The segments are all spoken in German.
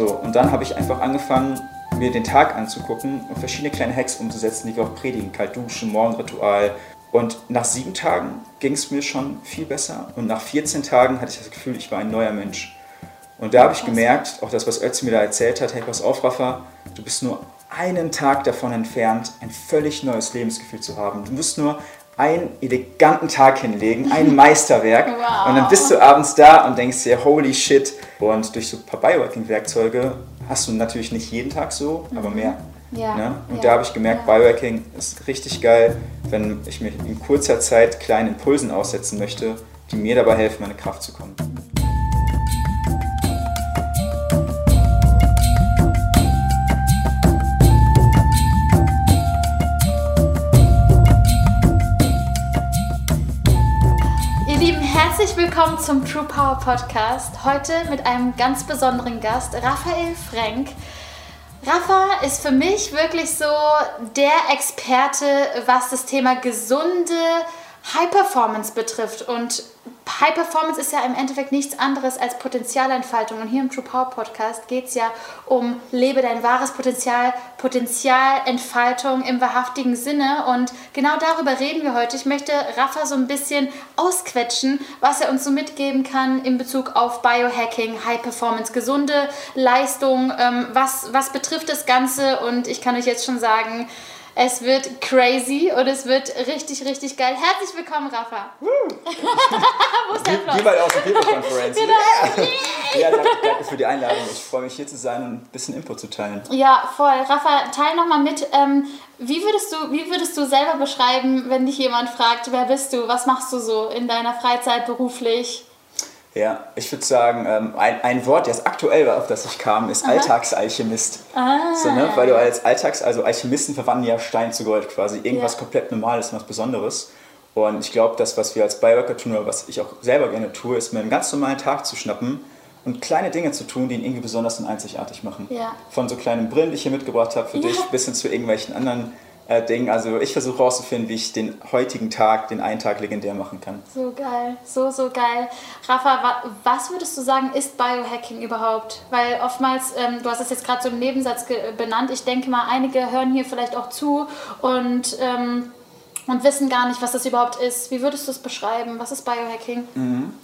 So, und dann habe ich einfach angefangen, mir den Tag anzugucken und verschiedene kleine Hacks umzusetzen, die wir auch predigen. Kalt duschen, Morgenritual. Und nach sieben Tagen ging es mir schon viel besser. Und nach 14 Tagen hatte ich das Gefühl, ich war ein neuer Mensch. Und da habe ich gemerkt, auch das, was Ötzi mir da erzählt hat, hey, pass auf, Rafa, du bist nur einen Tag davon entfernt, ein völlig neues Lebensgefühl zu haben. Du musst nur einen eleganten Tag hinlegen, ein Meisterwerk. Wow. Und dann bist du abends da und denkst dir, holy shit. Und durch so ein paar Biohacking-Werkzeuge hast du natürlich nicht jeden Tag so, mhm. aber mehr. Ja. Ne? Und ja. da habe ich gemerkt, ja. Biohacking ist richtig geil, wenn ich mich in kurzer Zeit kleinen Impulsen aussetzen möchte, die mir dabei helfen, meine Kraft zu kommen. Herzlich willkommen zum True Power Podcast. Heute mit einem ganz besonderen Gast, Raphael Frank. Rafa ist für mich wirklich so der Experte, was das Thema gesunde High Performance betrifft. Und High Performance ist ja im Endeffekt nichts anderes als Potenzialentfaltung. Und hier im True Power Podcast geht es ja um Lebe dein wahres Potenzial, Potenzialentfaltung im wahrhaftigen Sinne. Und genau darüber reden wir heute. Ich möchte Rafa so ein bisschen ausquetschen, was er uns so mitgeben kann in Bezug auf Biohacking, High Performance, gesunde Leistung. Ähm, was, was betrifft das Ganze? Und ich kann euch jetzt schon sagen, es wird crazy und es wird richtig, richtig geil. Herzlich willkommen, Rafa. Wo ist der Applaus? Wie bei aus der People-Konferenz. genau. ja, danke, danke, für die Einladung. Ich freue mich hier zu sein und ein bisschen Input zu teilen. Ja, voll. Rafa, teil nochmal mit. Ähm, wie, würdest du, wie würdest du selber beschreiben, wenn dich jemand fragt, wer bist du, was machst du so in deiner Freizeit beruflich? Ja, ich würde sagen, ähm, ein, ein Wort, das aktuell war, auf das ich kam, ist Aha. Alltagsalchemist. Ah. So, ne? Weil du als Alltags-, also Alchemisten verwandeln ja Stein zu Gold quasi. Irgendwas ja. komplett Normales und was Besonderes. Und ich glaube, das, was wir als Bioworker tun oder was ich auch selber gerne tue, ist mir einen ganz normalen Tag zu schnappen und kleine Dinge zu tun, die ihn irgendwie besonders und einzigartig machen. Ja. Von so kleinen Brillen, die ich hier mitgebracht habe für ja. dich, bis hin zu irgendwelchen anderen äh, Ding. Also ich versuche herauszufinden, wie ich den heutigen Tag, den einen Tag legendär machen kann. So geil, so, so geil. Rafa, was würdest du sagen, ist Biohacking überhaupt? Weil oftmals, ähm, du hast es jetzt gerade so im Nebensatz benannt, ich denke mal, einige hören hier vielleicht auch zu und... Ähm, und wissen gar nicht, was das überhaupt ist. Wie würdest du es beschreiben? Was ist Biohacking? Mhm.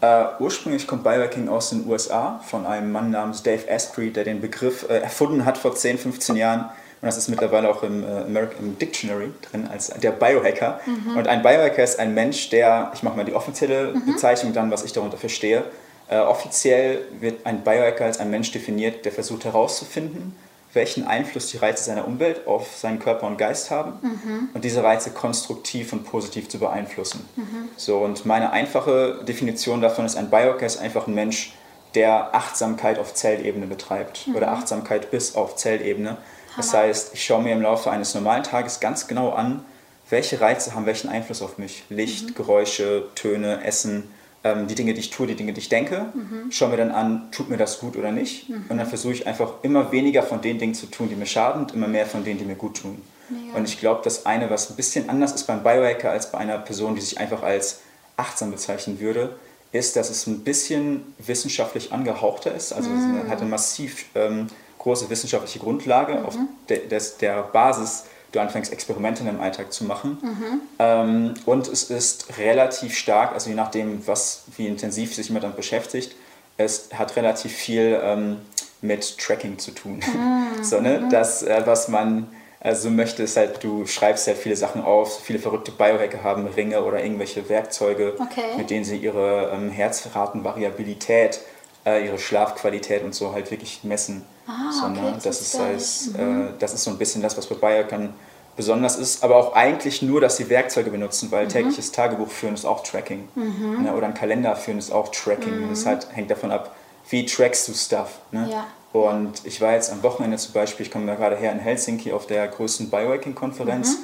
Äh, ursprünglich kommt Biohacking aus den USA von einem Mann namens Dave Asprey, der den Begriff äh, erfunden hat vor 10, 15 Jahren. Und das ist mittlerweile auch im, äh, American, Dictionary drin als der Biohacker. Mhm. Und ein Biohacker ist ein Mensch, der, ich mache mal die offizielle mhm. Bezeichnung dann, was ich darunter verstehe. Äh, offiziell wird ein Biohacker als ein Mensch definiert, der versucht herauszufinden, welchen Einfluss die Reize seiner Umwelt auf seinen Körper und Geist haben mhm. und diese Reize konstruktiv und positiv zu beeinflussen. Mhm. So, und meine einfache Definition davon ist, ein Biohacker ist einfach ein Mensch, der Achtsamkeit auf Zellebene betreibt mhm. oder Achtsamkeit bis auf Zellebene. Das heißt, ich schaue mir im Laufe eines normalen Tages ganz genau an, welche Reize haben welchen Einfluss auf mich. Licht, mhm. Geräusche, Töne, Essen, ähm, die Dinge, die ich tue, die Dinge, die ich denke. Mhm. Schaue mir dann an, tut mir das gut oder nicht. Mhm. Und dann versuche ich einfach immer weniger von den Dingen zu tun, die mir schaden, und immer mehr von denen, die mir gut tun. Mega. Und ich glaube, das eine, was ein bisschen anders ist beim Biohacker als bei einer Person, die sich einfach als achtsam bezeichnen würde, ist, dass es ein bisschen wissenschaftlich angehauchter ist. Also mhm. es hat massiv ähm, große wissenschaftliche Grundlage, mhm. auf de, des, der Basis du anfängst, Experimente in deinem Alltag zu machen. Mhm. Ähm, und es ist relativ stark, also je nachdem, was, wie intensiv sich jemand damit beschäftigt, es hat relativ viel ähm, mit Tracking zu tun. Mhm. so, ne? Mhm. Das, äh, was man also möchte, ist halt, du schreibst halt viele Sachen auf. Viele verrückte Biohacker haben Ringe oder irgendwelche Werkzeuge, okay. mit denen sie ihre ähm, Herzratenvariabilität, äh, ihre Schlafqualität und so halt wirklich messen. Ah, so, okay, das, ist als, mhm. äh, das ist so ein bisschen das, was bei Biohackern besonders ist, aber auch eigentlich nur, dass sie Werkzeuge benutzen, weil mhm. tägliches Tagebuch führen ist auch Tracking. Mhm. Ne? Oder ein Kalender führen ist auch Tracking. Mhm. Das halt, hängt davon ab, wie trackst du Stuff. Ne? Ja. Und ich war jetzt am Wochenende zum Beispiel, ich komme da gerade her in Helsinki auf der größten Biohacking-Konferenz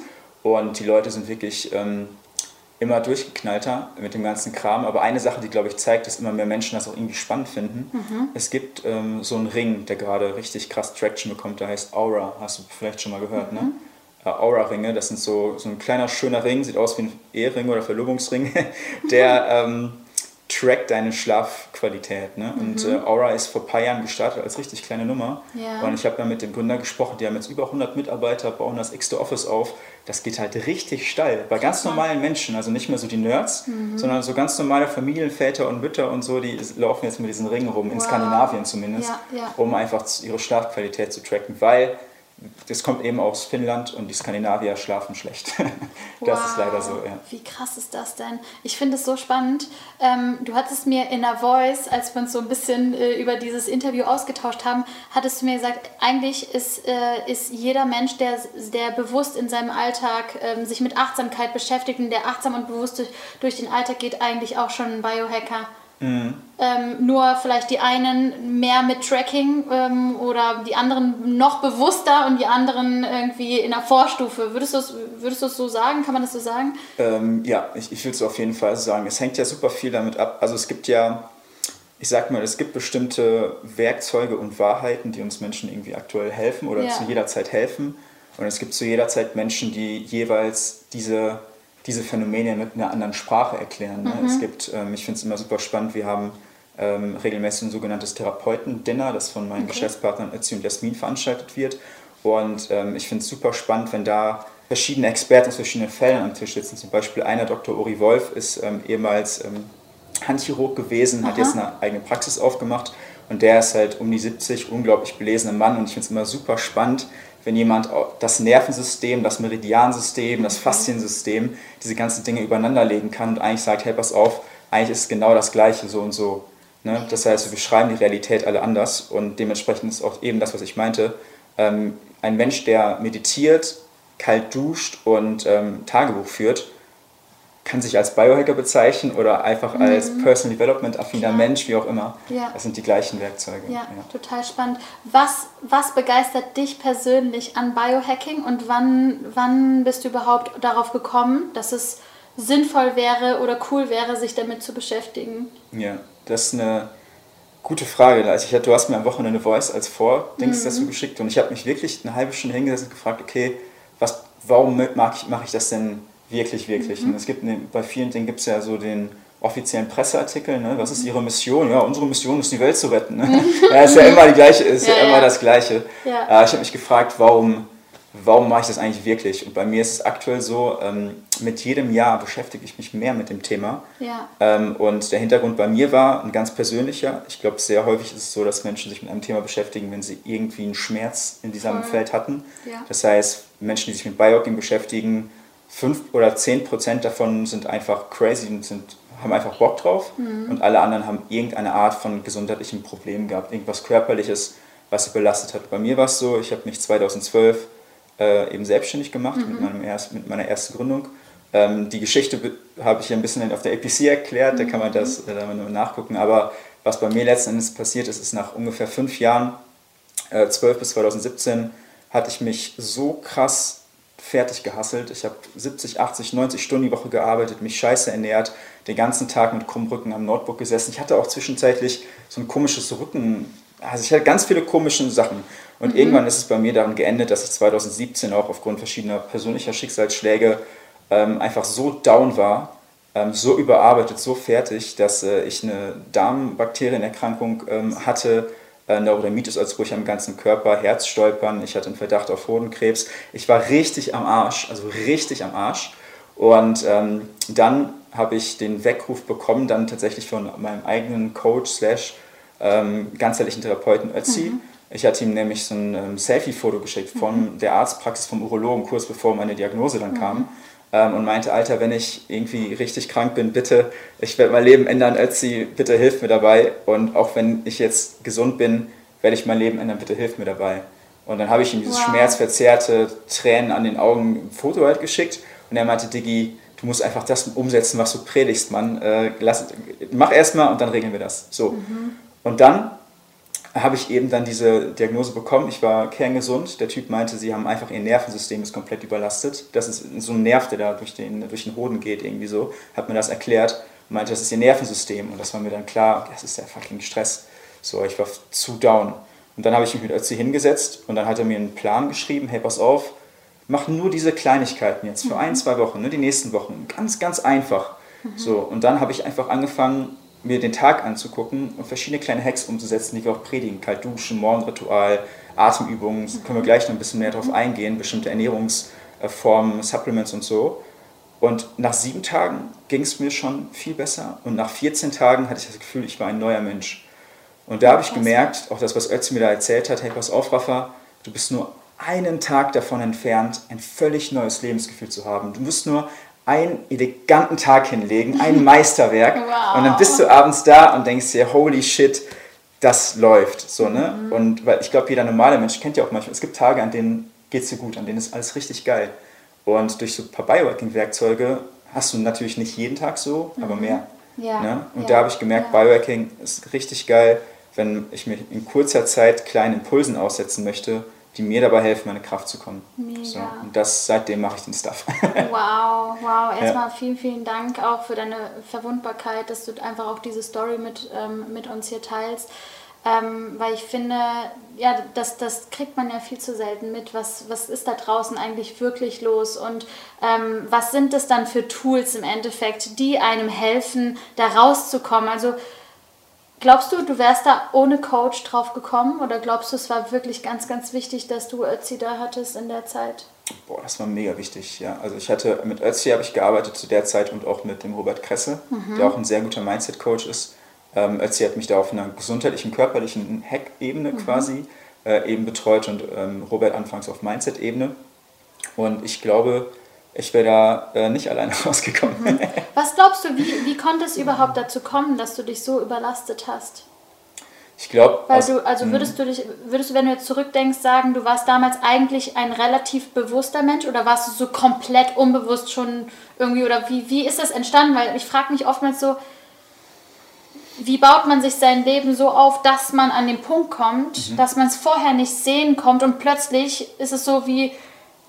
mhm. und die Leute sind wirklich ähm, immer durchgeknallter mit dem ganzen Kram. Aber eine Sache, die, glaube ich, zeigt, dass immer mehr Menschen das auch irgendwie spannend finden. Mhm. Es gibt ähm, so einen Ring, der gerade richtig krass Traction bekommt, der heißt Aura. Hast du vielleicht schon mal gehört, ne? mhm. ne? Äh, Aura-Ringe, das sind so, so ein kleiner, schöner Ring, sieht aus wie ein Ehering oder Verlobungsring, der... ähm, trackt deine Schlafqualität. Ne? Mhm. Und äh, Aura ist vor ein paar Jahren gestartet als richtig kleine Nummer. Ja. Und ich habe da mit dem Gründer gesprochen, die haben jetzt über 100 Mitarbeiter, bauen das x Office auf. Das geht halt richtig steil. Bei ganz normalen Menschen, also nicht mehr so die Nerds, mhm. sondern so ganz normale Familienväter und Mütter und so, die laufen jetzt mit diesen Ringen rum, wow. in Skandinavien zumindest, ja, ja. um einfach ihre Schlafqualität zu tracken. Weil das kommt eben aus Finnland und die Skandinavier schlafen schlecht. das wow. ist leider so, ja. Wie krass ist das denn? Ich finde es so spannend. Ähm, du hattest mir in der Voice, als wir uns so ein bisschen äh, über dieses Interview ausgetauscht haben, hattest du mir gesagt, eigentlich ist, äh, ist jeder Mensch, der, der bewusst in seinem Alltag ähm, sich mit Achtsamkeit beschäftigt und der achtsam und bewusst durch, durch den Alltag geht, eigentlich auch schon ein Biohacker. Mhm. Ähm, nur vielleicht die einen mehr mit Tracking ähm, oder die anderen noch bewusster und die anderen irgendwie in der Vorstufe. Würdest du es würdest so sagen? Kann man das so sagen? Ähm, ja, ich, ich würde es auf jeden Fall sagen. Es hängt ja super viel damit ab. Also es gibt ja, ich sag mal, es gibt bestimmte Werkzeuge und Wahrheiten, die uns Menschen irgendwie aktuell helfen oder ja. zu jeder Zeit helfen. Und es gibt zu jeder Zeit Menschen, die jeweils diese diese Phänomene mit einer anderen Sprache erklären. Ne? Mhm. Es gibt, ähm, ich finde es immer super spannend, wir haben ähm, regelmäßig ein sogenanntes Therapeuten-Dinner, das von meinen okay. Geschäftspartnern Ötzi und Jasmin veranstaltet wird. Und ähm, ich finde es super spannend, wenn da verschiedene Experten aus verschiedenen Fällen am Tisch sitzen. Zum Beispiel einer, Dr. Uri Wolf, ist ähm, ehemals ähm, Handchirurg gewesen, Aha. hat jetzt eine eigene Praxis aufgemacht und der ist halt um die 70, unglaublich belesener Mann und ich finde es immer super spannend, wenn jemand das Nervensystem, das Meridiansystem, das Fasziensystem, diese ganzen Dinge übereinander legen kann und eigentlich sagt, hey, pass auf, eigentlich ist es genau das Gleiche, so und so. Ne? Das heißt, wir beschreiben die Realität alle anders und dementsprechend ist auch eben das, was ich meinte. Ähm, ein Mensch, der meditiert, kalt duscht und ähm, Tagebuch führt, kann sich als Biohacker bezeichnen oder einfach mhm. als Personal Development affiner Mensch, wie auch immer. Ja. Das sind die gleichen Werkzeuge. Ja, ja, total spannend. Was, was begeistert dich persönlich an Biohacking und wann, wann bist du überhaupt darauf gekommen, dass es sinnvoll wäre oder cool wäre, sich damit zu beschäftigen? Ja, das ist eine gute Frage. Also ich, du hast mir am Wochenende Voice als Vordings mhm. dazu geschickt und ich habe mich wirklich eine halbe Stunde hingesetzt und gefragt, okay, was, warum mache ich, mach ich das denn Wirklich, wirklich. Mhm. Und es gibt bei vielen Dingen gibt es ja so den offiziellen Presseartikel, ne? was ist ihre Mission? Ja, unsere Mission ist die Welt zu retten. Ne? ja, ist ja immer die gleiche, ist ja, ja immer das Gleiche. Ja. Äh, ich habe mich gefragt, warum, warum mache ich das eigentlich wirklich? Und bei mir ist es aktuell so, ähm, mit jedem Jahr beschäftige ich mich mehr mit dem Thema. Ja. Ähm, und der Hintergrund bei mir war ein ganz persönlicher. Ich glaube, sehr häufig ist es so, dass Menschen sich mit einem Thema beschäftigen, wenn sie irgendwie einen Schmerz in diesem Voll. Feld hatten. Ja. Das heißt, Menschen, die sich mit Biohacking beschäftigen, 5 oder 10 Prozent davon sind einfach crazy und sind, haben einfach Bock drauf mhm. und alle anderen haben irgendeine Art von gesundheitlichen Problemen gehabt, irgendwas Körperliches, was sie belastet hat. Bei mir war es so, ich habe mich 2012 äh, eben selbstständig gemacht mhm. mit, meinem erst, mit meiner ersten Gründung. Ähm, die Geschichte habe ich ein bisschen auf der APC erklärt, mhm. da kann man das äh, da nachgucken. Aber was bei mir letzten Endes passiert ist, ist nach ungefähr fünf Jahren, äh, 12 bis 2017, hatte ich mich so krass fertig gehasselt. Ich habe 70, 80, 90 Stunden die Woche gearbeitet, mich scheiße ernährt, den ganzen Tag mit krummem Rücken am Notebook gesessen. Ich hatte auch zwischenzeitlich so ein komisches Rücken, also ich hatte ganz viele komische Sachen. Und mhm. irgendwann ist es bei mir daran geendet, dass ich 2017 auch aufgrund verschiedener persönlicher Schicksalsschläge ähm, einfach so down war, ähm, so überarbeitet, so fertig, dass äh, ich eine Darmbakterienerkrankung ähm, hatte, Neurodermitis als ruhig am ganzen Körper, Herzstolpern, ich hatte einen Verdacht auf Hodenkrebs. Ich war richtig am Arsch, also richtig am Arsch. Und ähm, dann habe ich den Weckruf bekommen, dann tatsächlich von meinem eigenen Coach slash ähm, ganzheitlichen Therapeuten Ötzi. Mhm. Ich hatte ihm nämlich so ein ähm, Selfie-Foto geschickt von mhm. der Arztpraxis vom Urologen, kurz bevor meine Diagnose dann mhm. kam ähm, und meinte, Alter, wenn ich irgendwie richtig krank bin, bitte, ich werde mein Leben ändern, Ötzi, bitte hilf mir dabei. Und auch wenn ich jetzt gesund bin, werde ich mein Leben ändern, bitte hilf mir dabei. Und dann habe ich ihm dieses wow. schmerzverzerrte, Tränen an den Augen Foto halt geschickt und er meinte, Diggi, du musst einfach das umsetzen, was du predigst, Mann. Äh, lass, mach erstmal und dann regeln wir das. So. Mhm. Und dann habe ich eben dann diese Diagnose bekommen. Ich war kerngesund. Der Typ meinte, sie haben einfach ihr Nervensystem ist komplett überlastet. Das ist so ein Nerv, der da durch den, durch den Hoden geht, irgendwie so. Hat mir das erklärt und meinte, das ist ihr Nervensystem. Und das war mir dann klar, das ist der fucking Stress. So, ich war zu down. Und dann habe ich mich mit Ötzi hingesetzt und dann hat er mir einen Plan geschrieben, hey, pass auf, mach nur diese Kleinigkeiten jetzt für mhm. ein, zwei Wochen, ne, die nächsten Wochen. Ganz, ganz einfach. Mhm. So, und dann habe ich einfach angefangen, mir den Tag anzugucken und verschiedene kleine Hacks umzusetzen, die wir auch predigen. Kalt duschen, Morgenritual, Atemübungen, mhm. können wir gleich noch ein bisschen mehr drauf eingehen, bestimmte Ernährungsformen, Supplements und so. Und nach sieben Tagen ging es mir schon viel besser und nach 14 Tagen hatte ich das Gefühl, ich war ein neuer Mensch. Und da habe ich gemerkt, auch das, was Ötzi mir da erzählt hat, hey, pass auf, Rafa, du bist nur einen Tag davon entfernt, ein völlig neues Lebensgefühl zu haben. Du musst nur einen eleganten Tag hinlegen, ein Meisterwerk. wow. Und dann bist du abends da und denkst dir, holy shit, das läuft. So, ne? Mhm. Und weil ich glaube, jeder normale Mensch kennt ja auch manchmal, es gibt Tage, an denen geht es dir gut, an denen ist alles richtig geil. Und durch so ein paar Biohacking-Werkzeuge hast du natürlich nicht jeden Tag so, mhm. aber mehr. Ja. Ne? Und ja. da habe ich gemerkt, ja. Biohacking ist richtig geil, wenn ich mich in kurzer Zeit kleinen Impulsen aussetzen möchte, die mir dabei helfen, meine Kraft zu kommen. Mega. So, und das seitdem mache ich den Stuff. wow, wow. Erstmal ja. vielen, vielen Dank auch für deine Verwundbarkeit, dass du einfach auch diese Story mit, ähm, mit uns hier teilst. Ähm, weil ich finde, ja, das, das kriegt man ja viel zu selten mit. Was, was ist da draußen eigentlich wirklich los und ähm, was sind es dann für Tools im Endeffekt, die einem helfen, da rauszukommen? Also glaubst du, du wärst da ohne Coach drauf gekommen oder glaubst du, es war wirklich ganz, ganz wichtig, dass du Ötzi da hattest in der Zeit? Boah, das war mega wichtig, ja. Also ich hatte, mit Ötzi habe ich gearbeitet zu der Zeit und auch mit dem Robert Kresse, mhm. der auch ein sehr guter Mindset-Coach ist ähm, Ötzi hat mich da auf einer gesundheitlichen, körperlichen Hack-Ebene mhm. quasi äh, eben betreut und ähm, Robert anfangs auf Mindset-Ebene. Und ich glaube, ich wäre da äh, nicht alleine rausgekommen. Mhm. Was glaubst du, wie, wie konnte es überhaupt dazu kommen, dass du dich so überlastet hast? Ich glaube. Also würdest du dich, würdest du, wenn du jetzt zurückdenkst, sagen, du warst damals eigentlich ein relativ bewusster Mensch oder warst du so komplett unbewusst schon irgendwie oder wie, wie ist das entstanden? Weil ich frage mich oftmals so, wie baut man sich sein Leben so auf, dass man an den Punkt kommt, mhm. dass man es vorher nicht sehen kommt und plötzlich ist es so wie,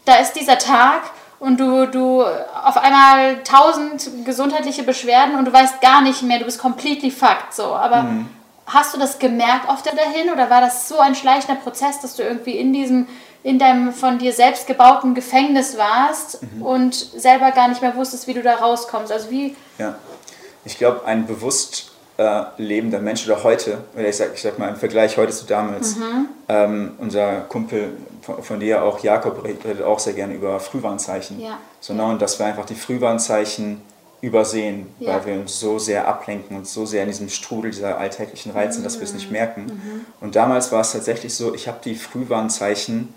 da ist dieser Tag und du, du auf einmal tausend gesundheitliche Beschwerden und du weißt gar nicht mehr, du bist completely fucked so. Aber mhm. hast du das gemerkt auf der dahin oder war das so ein schleichender Prozess, dass du irgendwie in diesem in deinem von dir selbst gebauten Gefängnis warst mhm. und selber gar nicht mehr wusstest, wie du da rauskommst? Also wie? Ja, ich glaube, ein bewusst äh, lebender Mensch oder heute, oder ich sag, ich sag mal im Vergleich heute zu damals, mhm. ähm, unser Kumpel von, von, dir auch, Jakob, redet auch sehr gerne über Frühwarnzeichen. Ja. So, ne, und dass wir einfach die Frühwarnzeichen übersehen, ja. weil wir uns so sehr ablenken und so sehr in diesem Strudel dieser alltäglichen Reize sind, dass wir es nicht mhm. merken. Mhm. Und damals war es tatsächlich so, ich habe die Frühwarnzeichen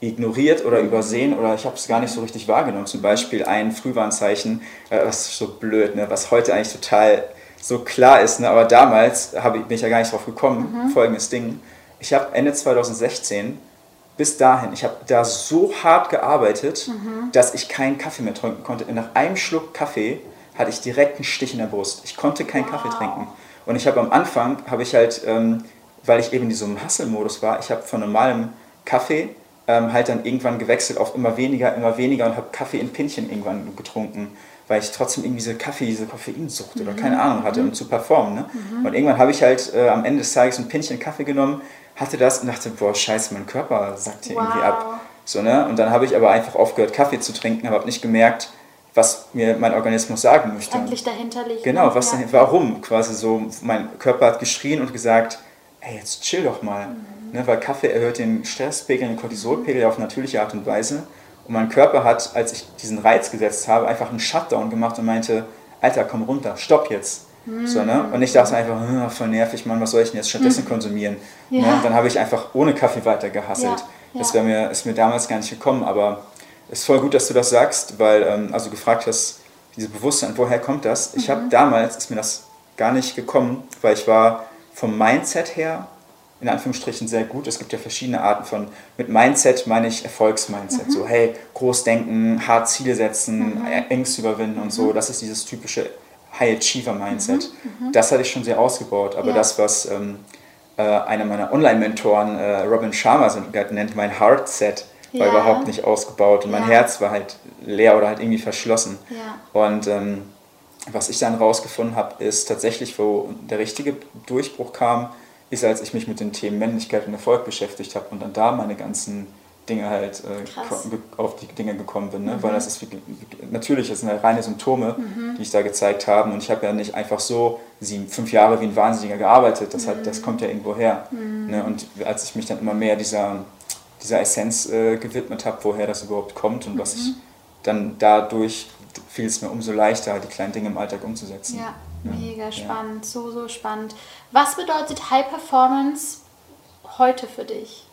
ignoriert oder übersehen oder ich habe es gar nicht so richtig wahrgenommen. Zum Beispiel ein Frühwarnzeichen, äh, das ist so blöd, ne, was heute eigentlich total so klar ist. Ne? Aber damals hab ich, bin ich ja gar nicht drauf gekommen. Mhm. Folgendes Ding. Ich habe Ende 2016 bis dahin, ich habe da so hart gearbeitet, mhm. dass ich keinen Kaffee mehr trinken konnte. Nach einem Schluck Kaffee hatte ich direkt einen Stich in der Brust. Ich konnte keinen wow. Kaffee trinken. Und ich habe am Anfang, habe ich halt, ähm, weil ich eben in diesem Hustle-Modus war, ich habe von normalem Kaffee ähm, halt dann irgendwann gewechselt auf immer weniger, immer weniger und habe Kaffee in Pinchen irgendwann getrunken weil ich trotzdem irgendwie diese Kaffee, diese Koffeinsucht oder keine mhm. Ahnung hatte, um mhm. zu performen. Ne? Mhm. Und irgendwann habe ich halt äh, am Ende des Tages ein Pinchen Kaffee genommen, hatte das und dachte, boah, scheiße, mein Körper sackt hier wow. irgendwie ab. So, ne? Und dann habe ich aber einfach aufgehört, Kaffee zu trinken, habe nicht gemerkt, was mir mein Organismus sagen möchte. Eigentlich dahinter liegt. Genau, was ja. dahinter, warum? Quasi so, mein Körper hat geschrien und gesagt, ey, jetzt chill doch mal. Mhm. Ne? Weil Kaffee erhöht den Stresspegel, den Cortisolpegel mhm. auf natürliche Art und Weise. Und mein Körper hat, als ich diesen Reiz gesetzt habe, einfach einen Shutdown gemacht und meinte, Alter, komm runter, stopp jetzt. Mhm. So, ne? Und ich dachte einfach, hm, voll nervig, Mann, was soll ich denn jetzt stattdessen mhm. konsumieren? Ja. Ne? Und dann habe ich einfach ohne Kaffee weiter gehasselt. Ja. Das mir, ist mir damals gar nicht gekommen, aber es ist voll gut, dass du das sagst, weil, ähm, also gefragt hast, diese Bewusstsein, woher kommt das? Ich mhm. habe damals, ist mir das gar nicht gekommen, weil ich war vom Mindset her in Anführungsstrichen sehr gut. Es gibt ja verschiedene Arten von, mit Mindset meine ich Erfolgsmindset. Mhm. So, hey, groß denken, hart Ziele setzen, mhm. Ängste überwinden und so. Mhm. Das ist dieses typische High Achiever Mindset. Mhm. Mhm. Das hatte ich schon sehr ausgebaut. Aber ja. das, was ähm, äh, einer meiner Online-Mentoren, äh, Robin Sharma, nennt, mein Heart Set, war ja. überhaupt nicht ausgebaut. Und mein ja. Herz war halt leer oder halt irgendwie verschlossen. Und ähm, was ich dann rausgefunden habe, ist tatsächlich, wo der richtige Durchbruch kam, ist, als ich mich mit den Themen Männlichkeit und Erfolg beschäftigt habe und dann da meine ganzen Dinge halt äh, auf die Dinge gekommen bin, ne? Mhm. weil das ist natürlich, das sind halt reine Symptome, mhm. die ich da gezeigt habe und ich habe ja nicht einfach so sieben, fünf Jahre wie ein Wahnsinniger gearbeitet, das, mhm. hat, das kommt ja irgendwo her. Mhm. Ne? Und als ich mich dann immer mehr dieser, dieser Essenz äh, gewidmet habe, woher das überhaupt kommt und was ich mhm. dann dadurch fiel es mir umso leichter, die kleinen Dinge im Alltag umzusetzen. Ja, mega spannend, so, so spannend. Was bedeutet High Performance heute für dich?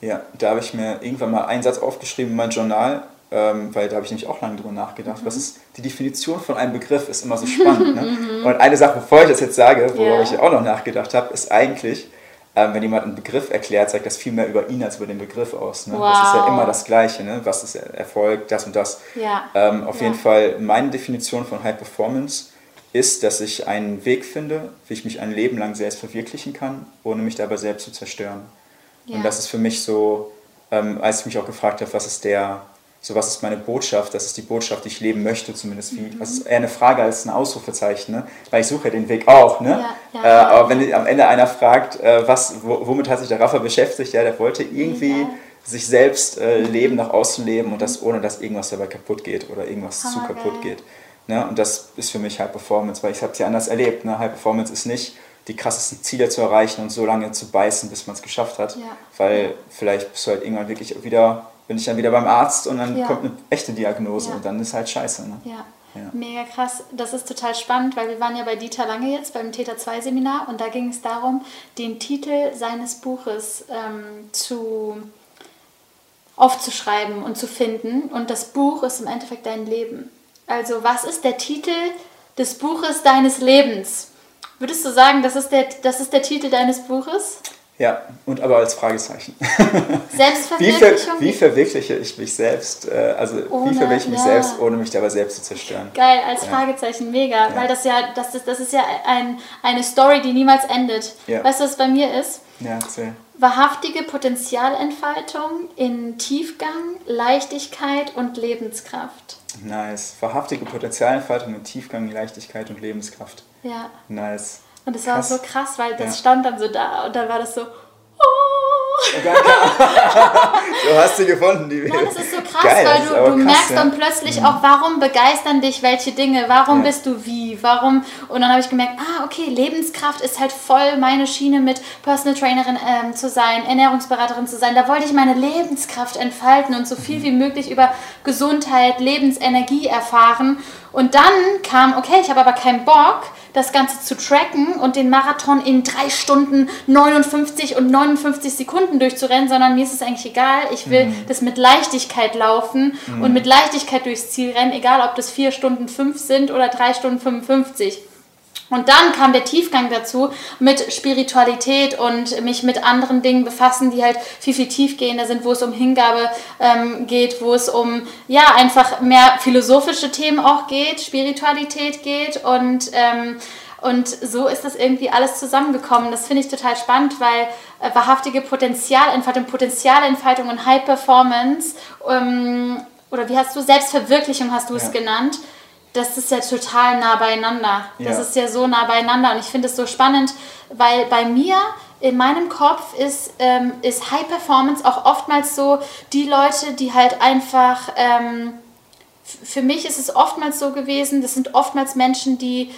Ja, da habe ich mir irgendwann mal einen Satz aufgeschrieben in mein Journal, ähm, weil da habe ich nämlich auch lange drüber nachgedacht. Mhm. Was ist die Definition von einem Begriff ist immer so spannend. ne? Mhm. Und eine Sache, bevor ich das jetzt sage, worüber yeah. ich auch noch nachgedacht habe, ist eigentlich, ähm, wenn jemand einen Begriff erklärt, sagt das viel mehr über ihn als über den Begriff aus. Ne? Wow. Das ist ja immer das Gleiche. Ne? Was ist Erfolg, das und das. Ja. Ähm, auf ja. jeden Fall, meine Definition von High Performance ist, dass ich einen Weg finde, wie ich mich ein Leben lang selbst verwirklichen kann, ohne mich dabei selbst zu zerstören. Ja. Und das ist für mich so, ähm, als ich mich auch gefragt habe, was ist der, so was ist meine Botschaft, das ist die Botschaft, die ich leben möchte, zumindest wie. Mhm. Das ist eher eine Frage als ein Ausrufezeichen, ne? weil ich suche ja den Weg auch. Ne? Ja, ja, äh, aber wenn am Ende einer fragt, äh, was, womit hat sich der Raffer beschäftigt, ja, der wollte irgendwie sich selbst äh, leben, nach außen leben und das ohne, dass irgendwas dabei kaputt geht oder irgendwas Hammer zu kaputt geil. geht. Ne? Und das ist für mich High Performance, weil ich habe es ja anders erlebt. Ne? High Performance ist nicht die krassesten Ziele zu erreichen und so lange zu beißen, bis man es geschafft hat. Ja. Weil vielleicht bist du halt irgendwann wirklich wieder, bin ich dann wieder beim Arzt und dann ja. kommt eine echte Diagnose ja. und dann ist halt scheiße. Ne? Ja. Mega krass. Das ist total spannend, weil wir waren ja bei Dieter Lange jetzt beim Täter 2 Seminar und da ging es darum, den Titel seines Buches ähm, zu aufzuschreiben und zu finden. Und das Buch ist im Endeffekt dein Leben. Also was ist der Titel des Buches deines Lebens? Würdest du sagen, das ist der, das ist der Titel deines Buches? Ja, und aber als Fragezeichen. Selbstverwirklichung? Wie, ver, wie verwirkliche ich mich selbst, äh, also ohne, wie verwirkliche ich mich ja. selbst, ohne mich dabei selbst zu zerstören? Geil, als ja. Fragezeichen, mega. Ja. Weil das ja, das ist, das ist ja ein, eine Story, die niemals endet. Weißt du, was bei mir ist? Ja, erzähl. Wahrhaftige Potenzialentfaltung in Tiefgang, Leichtigkeit und Lebenskraft. Nice. Wahrhaftige Potenzialentfaltung in Tiefgang, Leichtigkeit und Lebenskraft. Ja. Nice. Und es war so krass, weil das ja. stand dann so da und dann war das so. Du hast sie gefunden, die Mann, das ist so krass, Geil, weil du, du krass, merkst ja. dann plötzlich auch, warum begeistern dich welche Dinge, warum ja. bist du wie, warum. Und dann habe ich gemerkt, ah, okay, Lebenskraft ist halt voll meine Schiene mit Personal Trainerin ähm, zu sein, Ernährungsberaterin zu sein. Da wollte ich meine Lebenskraft entfalten und so viel mhm. wie möglich über Gesundheit, Lebensenergie erfahren. Und dann kam, okay, ich habe aber keinen Bock, das Ganze zu tracken und den Marathon in 3 Stunden 59 und 59 Sekunden durchzurennen, sondern mir ist es eigentlich egal. Ich will mhm. das mit Leichtigkeit laufen mhm. und mit Leichtigkeit durchs Ziel rennen, egal ob das 4 Stunden 5 sind oder 3 Stunden 55. Und dann kam der Tiefgang dazu mit Spiritualität und mich mit anderen Dingen befassen, die halt viel, viel tiefgehender sind, wo es um Hingabe ähm, geht, wo es um, ja, einfach mehr philosophische Themen auch geht, Spiritualität geht und, ähm, und so ist das irgendwie alles zusammengekommen. Das finde ich total spannend, weil äh, wahrhaftige Potenzialentfaltung, Potenzialentfaltung und High Performance ähm, oder wie hast du, Selbstverwirklichung hast du ja. es genannt, das ist ja total nah beieinander. Das ja. ist ja so nah beieinander und ich finde es so spannend, weil bei mir in meinem Kopf ist, ähm, ist High Performance auch oftmals so die Leute, die halt einfach, ähm, für mich ist es oftmals so gewesen, das sind oftmals Menschen, die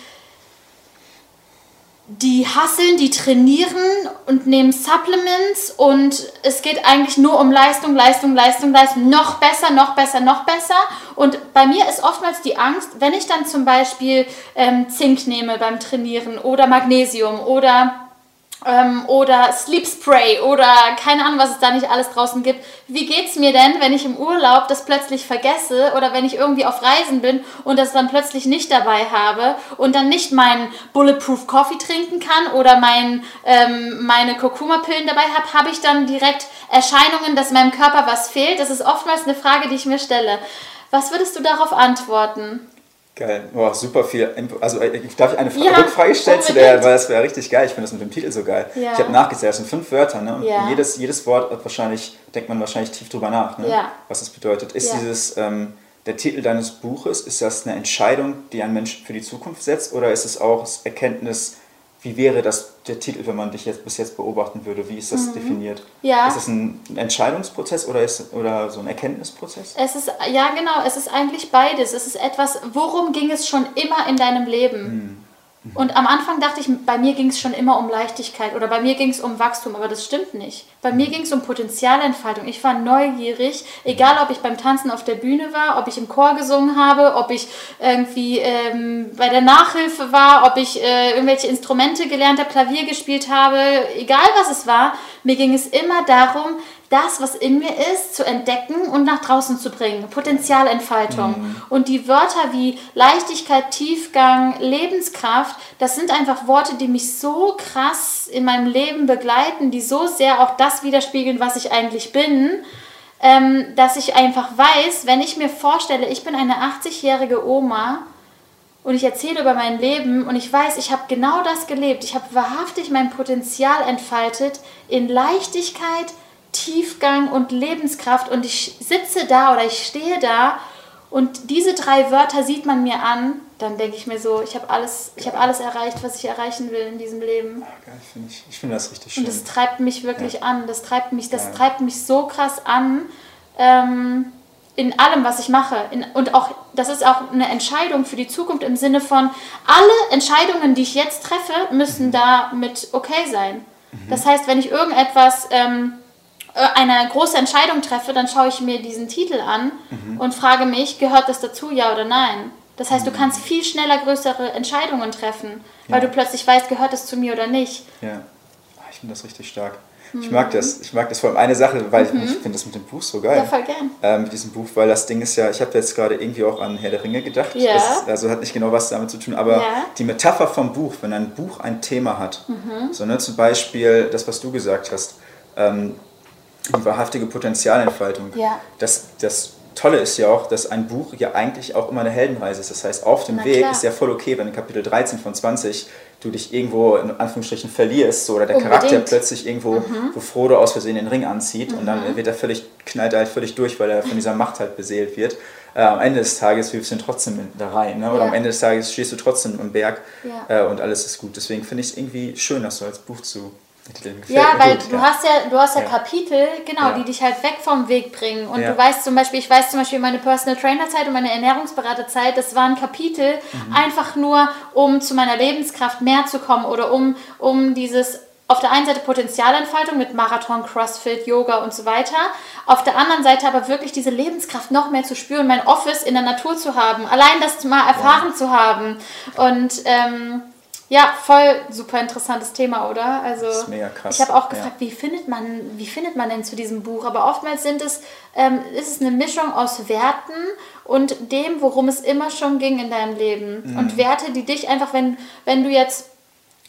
die hasseln, die trainieren und nehmen Supplements und es geht eigentlich nur um Leistung, Leistung, Leistung, Leistung, noch besser, noch besser, noch besser. Und bei mir ist oftmals die Angst, wenn ich dann zum Beispiel ähm, Zink nehme beim Trainieren oder Magnesium oder ähm, oder Sleep Spray oder keine Ahnung, was es da nicht alles draußen gibt. Wie geht's mir denn, wenn ich im Urlaub das plötzlich vergesse oder wenn ich irgendwie auf Reisen bin und das dann plötzlich nicht dabei habe und dann nicht meinen Bulletproof Coffee trinken kann oder mein, ähm, meine Kurkuma-Pillen dabei habe, habe ich dann direkt Erscheinungen, dass meinem Körper was fehlt? Das ist oftmals eine Frage, die ich mir stelle. Was würdest du darauf antworten? Geil, Boah, super viel. Also äh, darf ich eine ja, Rückfrage stellen zu der, weil das wäre richtig geil. Ich finde das mit dem Titel so geil. Ja. Ich habe nachgezählt, das sind fünf Wörter, ne? Und ja. jedes, jedes Wort wahrscheinlich, denkt man wahrscheinlich tief drüber nach, ne? Was es bedeutet. Ist dieses, ähm, der Titel deines Buches, ist das eine Entscheidung, die ein Mensch für die Zukunft setzt, oder ist es auch das Erkenntnis wie wäre das der Titel, wenn man dich jetzt bis jetzt beobachten würde? Wie ist das mhm. definiert? Ja. Ist das ein Entscheidungsprozess oder, ist, oder so ein Erkenntnisprozess? Es ist, ja genau, es ist eigentlich beides. Es ist etwas, worum ging es schon immer in deinem Leben? Mhm. Und am Anfang dachte ich, bei mir ging es schon immer um Leichtigkeit oder bei mir ging es um Wachstum, aber das stimmt nicht. Bei mir ging es um Potenzialentfaltung. Ich war neugierig, egal ob ich beim Tanzen auf der Bühne war, ob ich im Chor gesungen habe, ob ich irgendwie ähm, bei der Nachhilfe war, ob ich äh, irgendwelche Instrumente gelernt habe, Klavier gespielt habe, egal was es war, mir ging es immer darum, das, was in mir ist, zu entdecken und nach draußen zu bringen. Potenzialentfaltung. Mhm. Und die Wörter wie Leichtigkeit, Tiefgang, Lebenskraft, das sind einfach Worte, die mich so krass in meinem Leben begleiten, die so sehr auch das widerspiegeln, was ich eigentlich bin, ähm, dass ich einfach weiß, wenn ich mir vorstelle, ich bin eine 80-jährige Oma, und ich erzähle über mein Leben und ich weiß, ich habe genau das gelebt. Ich habe wahrhaftig mein Potenzial entfaltet in Leichtigkeit, Tiefgang und Lebenskraft und ich sitze da oder ich stehe da und diese drei Wörter sieht man mir an, dann denke ich mir so, ich habe alles, ich habe alles erreicht, was ich erreichen will in diesem Leben. Ja, find ich, ich finde das richtig schön. Und das treibt mich wirklich ja. an, das treibt mich, das treibt mich so krass an. Ähm, in allem, was ich mache. In, und auch, das ist auch eine Entscheidung für die Zukunft im Sinne von, alle Entscheidungen, die ich jetzt treffe, müssen mhm. damit okay sein. Mhm. Das heißt, wenn ich irgendetwas ähm, äh, eine große Entscheidung treffe, dann schaue ich mir diesen Titel an mhm. und frage mich, gehört das dazu, ja oder nein? Das heißt, du mhm. kannst viel schneller größere Entscheidungen treffen, weil ja. du plötzlich weißt, gehört es zu mir oder nicht. Ja, ah, ich finde das richtig stark. Ich mag das. Ich mag das vor allem eine Sache, weil mhm. ich, ich finde das mit dem Buch so geil. Ja, voll gern. Ähm, mit diesem Buch, weil das Ding ist ja, ich habe jetzt gerade irgendwie auch an Herr der Ringe gedacht. Ja. Das, also hat nicht genau was damit zu tun, aber ja. die Metapher vom Buch, wenn ein Buch ein Thema hat, mhm. so ne, zum Beispiel das, was du gesagt hast, ähm, die wahrhaftige Potenzialentfaltung. Ja. Das, das Tolle ist ja auch, dass ein Buch ja eigentlich auch immer eine Heldenreise ist. Das heißt, auf dem Na Weg klar. ist ja voll okay, wenn in Kapitel 13 von 20 du dich irgendwo in Anführungsstrichen verlierst so, oder der Unbedingt. Charakter plötzlich irgendwo, mhm. wo Frodo aus Versehen den Ring anzieht mhm. und dann mhm. wird er völlig, knallt er halt völlig durch, weil er von dieser Macht halt beseelt wird. Äh, am Ende des Tages wirfst du ihn trotzdem da rein. Ne? Oder ja. am Ende des Tages stehst du trotzdem am Berg ja. äh, und alles ist gut. Deswegen finde ich es irgendwie schön, das so als Buch zu ja, weil gut, du ja. hast ja, du hast ja, ja. Kapitel, genau, ja. die dich halt weg vom Weg bringen. Und du weißt zum Beispiel, ich weiß zum Beispiel meine Personal Trainer Zeit und meine Ernährungsberaterzeit, das waren Kapitel mhm. einfach nur, um zu meiner Lebenskraft mehr zu kommen oder um, um dieses auf der einen Seite Potenzialentfaltung mit Marathon, Crossfit, Yoga und so weiter. Auf der anderen Seite aber wirklich diese Lebenskraft noch mehr zu spüren, mein Office in der Natur zu haben, allein das mal erfahren zu haben. Und ähm, ja, voll super interessantes Thema, oder? Also das ist mega krass. Ich habe auch gefragt, ja. wie findet man, wie findet man denn zu diesem Buch? Aber oftmals sind es, ähm, ist es eine Mischung aus Werten und dem, worum es immer schon ging in deinem Leben. Mhm. Und Werte, die dich einfach, wenn, wenn du jetzt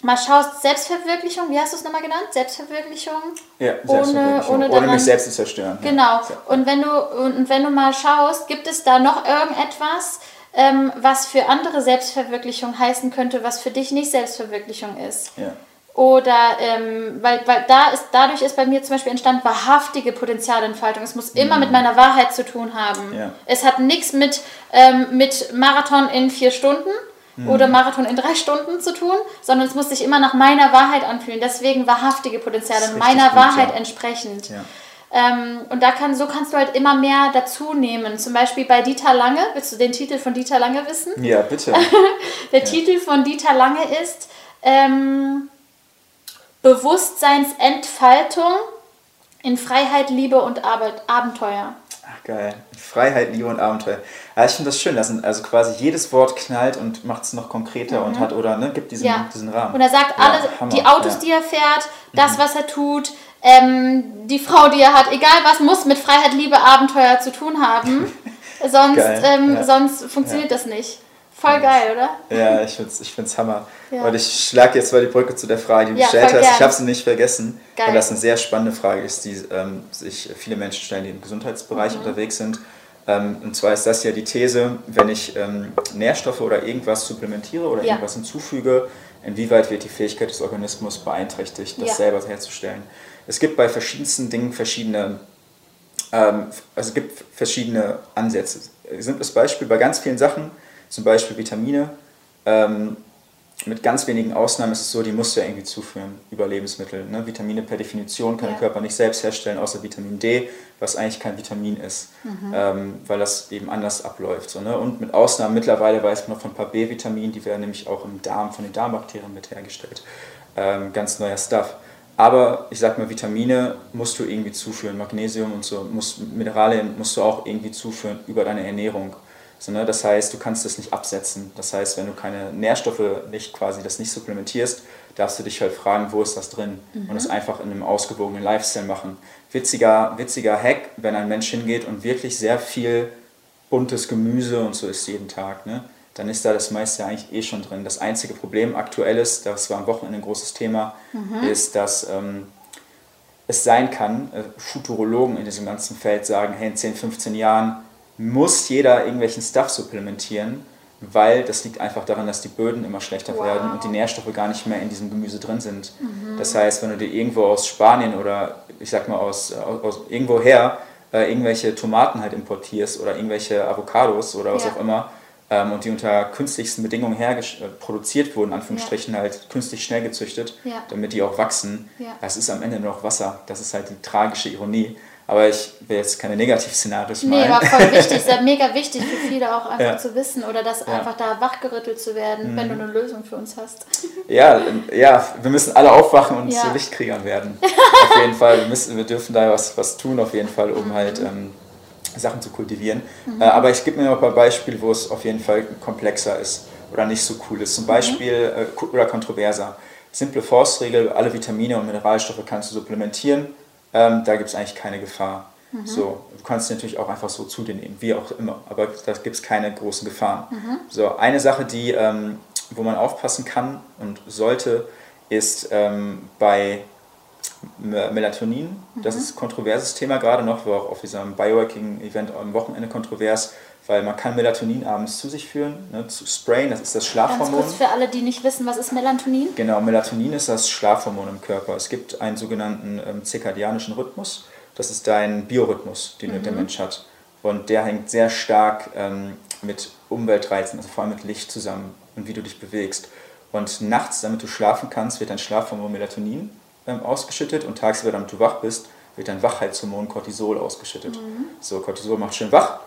mal schaust, Selbstverwirklichung, wie hast du es nochmal genannt? Selbstverwirklichung? Ja, Selbstverwirklichung. Ohne, ohne, daran, mich selbst zu zerstören. Genau. Ja. Und wenn du und wenn du mal schaust, gibt es da noch irgendetwas, ähm, was für andere Selbstverwirklichung heißen könnte, was für dich nicht Selbstverwirklichung ist. Ja. Oder ähm, weil, weil da ist, dadurch ist bei mir zum Beispiel entstanden wahrhaftige Potenzialentfaltung. Es muss immer mhm. mit meiner Wahrheit zu tun haben. Ja. Es hat nichts mit, ähm, mit Marathon in vier Stunden mhm. oder Marathon in drei Stunden zu tun, sondern es muss sich immer nach meiner Wahrheit anfühlen. Deswegen wahrhaftige Potenziale, meiner gut, Wahrheit ja. entsprechend. Ja. Ähm, und da kann, so kannst du halt immer mehr dazu nehmen. Zum Beispiel bei Dieter Lange. Willst du den Titel von Dieter Lange wissen? Ja, bitte. Der ja. Titel von Dieter Lange ist ähm, Bewusstseinsentfaltung in Freiheit, Liebe und Arbeit, Abenteuer. Ach, geil. Freiheit, Liebe und Abenteuer. Ja, ich finde das schön, dass also quasi jedes Wort knallt und macht es noch konkreter mhm. und hat oder ne, gibt diesen, ja. diesen Rahmen. Und er sagt ja, alle, Hammer. die Autos, die er fährt, das, mhm. was er tut, ähm, die Frau, die er hat, egal was, muss mit Freiheit, Liebe, Abenteuer zu tun haben. sonst, ähm, ja. sonst funktioniert ja. das nicht. Voll geil, oder? Ja, ich finde es ich find's Hammer. Ja. Und ich schlage jetzt mal die Brücke zu der Frage, die du gestellt hast. Gern. Ich habe sie nicht vergessen, geil. weil das eine sehr spannende Frage ist, die ähm, sich viele Menschen stellen, die im Gesundheitsbereich mhm. unterwegs sind. Ähm, und zwar ist das ja die These, wenn ich ähm, Nährstoffe oder irgendwas supplementiere oder irgendwas hinzufüge, inwieweit wird die Fähigkeit des Organismus beeinträchtigt, das selber herzustellen es gibt bei verschiedensten Dingen verschiedene, ähm, also es gibt verschiedene Ansätze. Simples Beispiel bei ganz vielen Sachen, zum Beispiel Vitamine, ähm, mit ganz wenigen Ausnahmen ist es so, die musst du ja irgendwie zuführen über Lebensmittel. Ne? Vitamine per Definition kann ja. der Körper nicht selbst herstellen, außer Vitamin D, was eigentlich kein Vitamin ist, mhm. ähm, weil das eben anders abläuft. So, ne? Und mit Ausnahmen mittlerweile weiß man noch von ein paar B-Vitaminen, die werden nämlich auch im Darm von den Darmbakterien mit hergestellt. Ähm, ganz neuer Stuff. Aber ich sag mal, Vitamine musst du irgendwie zuführen, Magnesium und so, musst, Mineralien musst du auch irgendwie zuführen über deine Ernährung. So, ne? Das heißt, du kannst das nicht absetzen. Das heißt, wenn du keine Nährstoffe nicht quasi das nicht supplementierst, darfst du dich halt fragen, wo ist das drin? Mhm. Und das einfach in einem ausgewogenen Lifestyle machen. Witziger, witziger Hack, wenn ein Mensch hingeht und wirklich sehr viel buntes Gemüse und so isst jeden Tag, ne? Dann ist da das meiste eigentlich eh schon drin. Das einzige Problem aktuell ist, das war am Wochenende ein großes Thema, mhm. ist, dass ähm, es sein kann, äh, Futurologen in diesem ganzen Feld sagen, hey, in 10, 15 Jahren muss jeder irgendwelchen Stuff supplementieren, weil das liegt einfach daran, dass die Böden immer schlechter wow. werden und die Nährstoffe gar nicht mehr in diesem Gemüse drin sind. Mhm. Das heißt, wenn du dir irgendwo aus Spanien oder ich sag mal aus, aus, aus irgendwoher äh, irgendwelche Tomaten halt importierst oder irgendwelche Avocados oder was ja. auch immer ähm, und die unter künstlichsten Bedingungen her äh, produziert wurden, Anführungsstrichen ja. halt künstlich schnell gezüchtet, ja. damit die auch wachsen, das ist am Ende nur noch Wasser. Das ist halt die tragische Ironie. Aber ich will jetzt keine Negativszenarios malen. Nee, aber voll wichtig. ist ja mega wichtig für viele auch einfach ja. zu wissen oder das ja. einfach da wachgerüttelt zu werden, mhm. wenn du eine Lösung für uns hast. Ja, ja wir müssen alle aufwachen und ja. zu Lichtkriegern werden. auf jeden Fall. Wir, müssen, wir dürfen da was, was tun, auf jeden Fall, um mhm. halt ähm, Sachen zu kultivieren. Mhm. Äh, aber ich gebe mir noch ein paar Beispiele, wo es auf jeden Fall komplexer ist oder nicht so cool ist. Zum mhm. Beispiel äh, oder kontroverser. Simple Force-Regel, alle Vitamine und Mineralstoffe kannst du supplementieren ähm, da gibt es eigentlich keine Gefahr. Mhm. So, du kannst natürlich auch einfach so zu dir nehmen, wie auch immer, aber da gibt es keine großen Gefahren. Mhm. So, eine Sache, die, ähm, wo man aufpassen kann und sollte, ist ähm, bei Melatonin. Das mhm. ist ein kontroverses Thema gerade noch, war auch auf diesem Biohacking-Event am Wochenende kontrovers weil man kann Melatonin abends zu sich führen, ne, zu sprayen, das ist das Schlafhormon. Ganz kurz für alle, die nicht wissen, was ist Melatonin? Genau, Melatonin ist das Schlafhormon im Körper. Es gibt einen sogenannten ähm, zirkadianischen Rhythmus, das ist dein Biorhythmus, den mhm. der Mensch hat. Und der hängt sehr stark ähm, mit Umweltreizen, also vor allem mit Licht zusammen und wie du dich bewegst. Und nachts, damit du schlafen kannst, wird dein Schlafhormon Melatonin ähm, ausgeschüttet und tagsüber, damit du wach bist, wird dein Wachheitshormon Cortisol ausgeschüttet. Mhm. So, Cortisol macht schön wach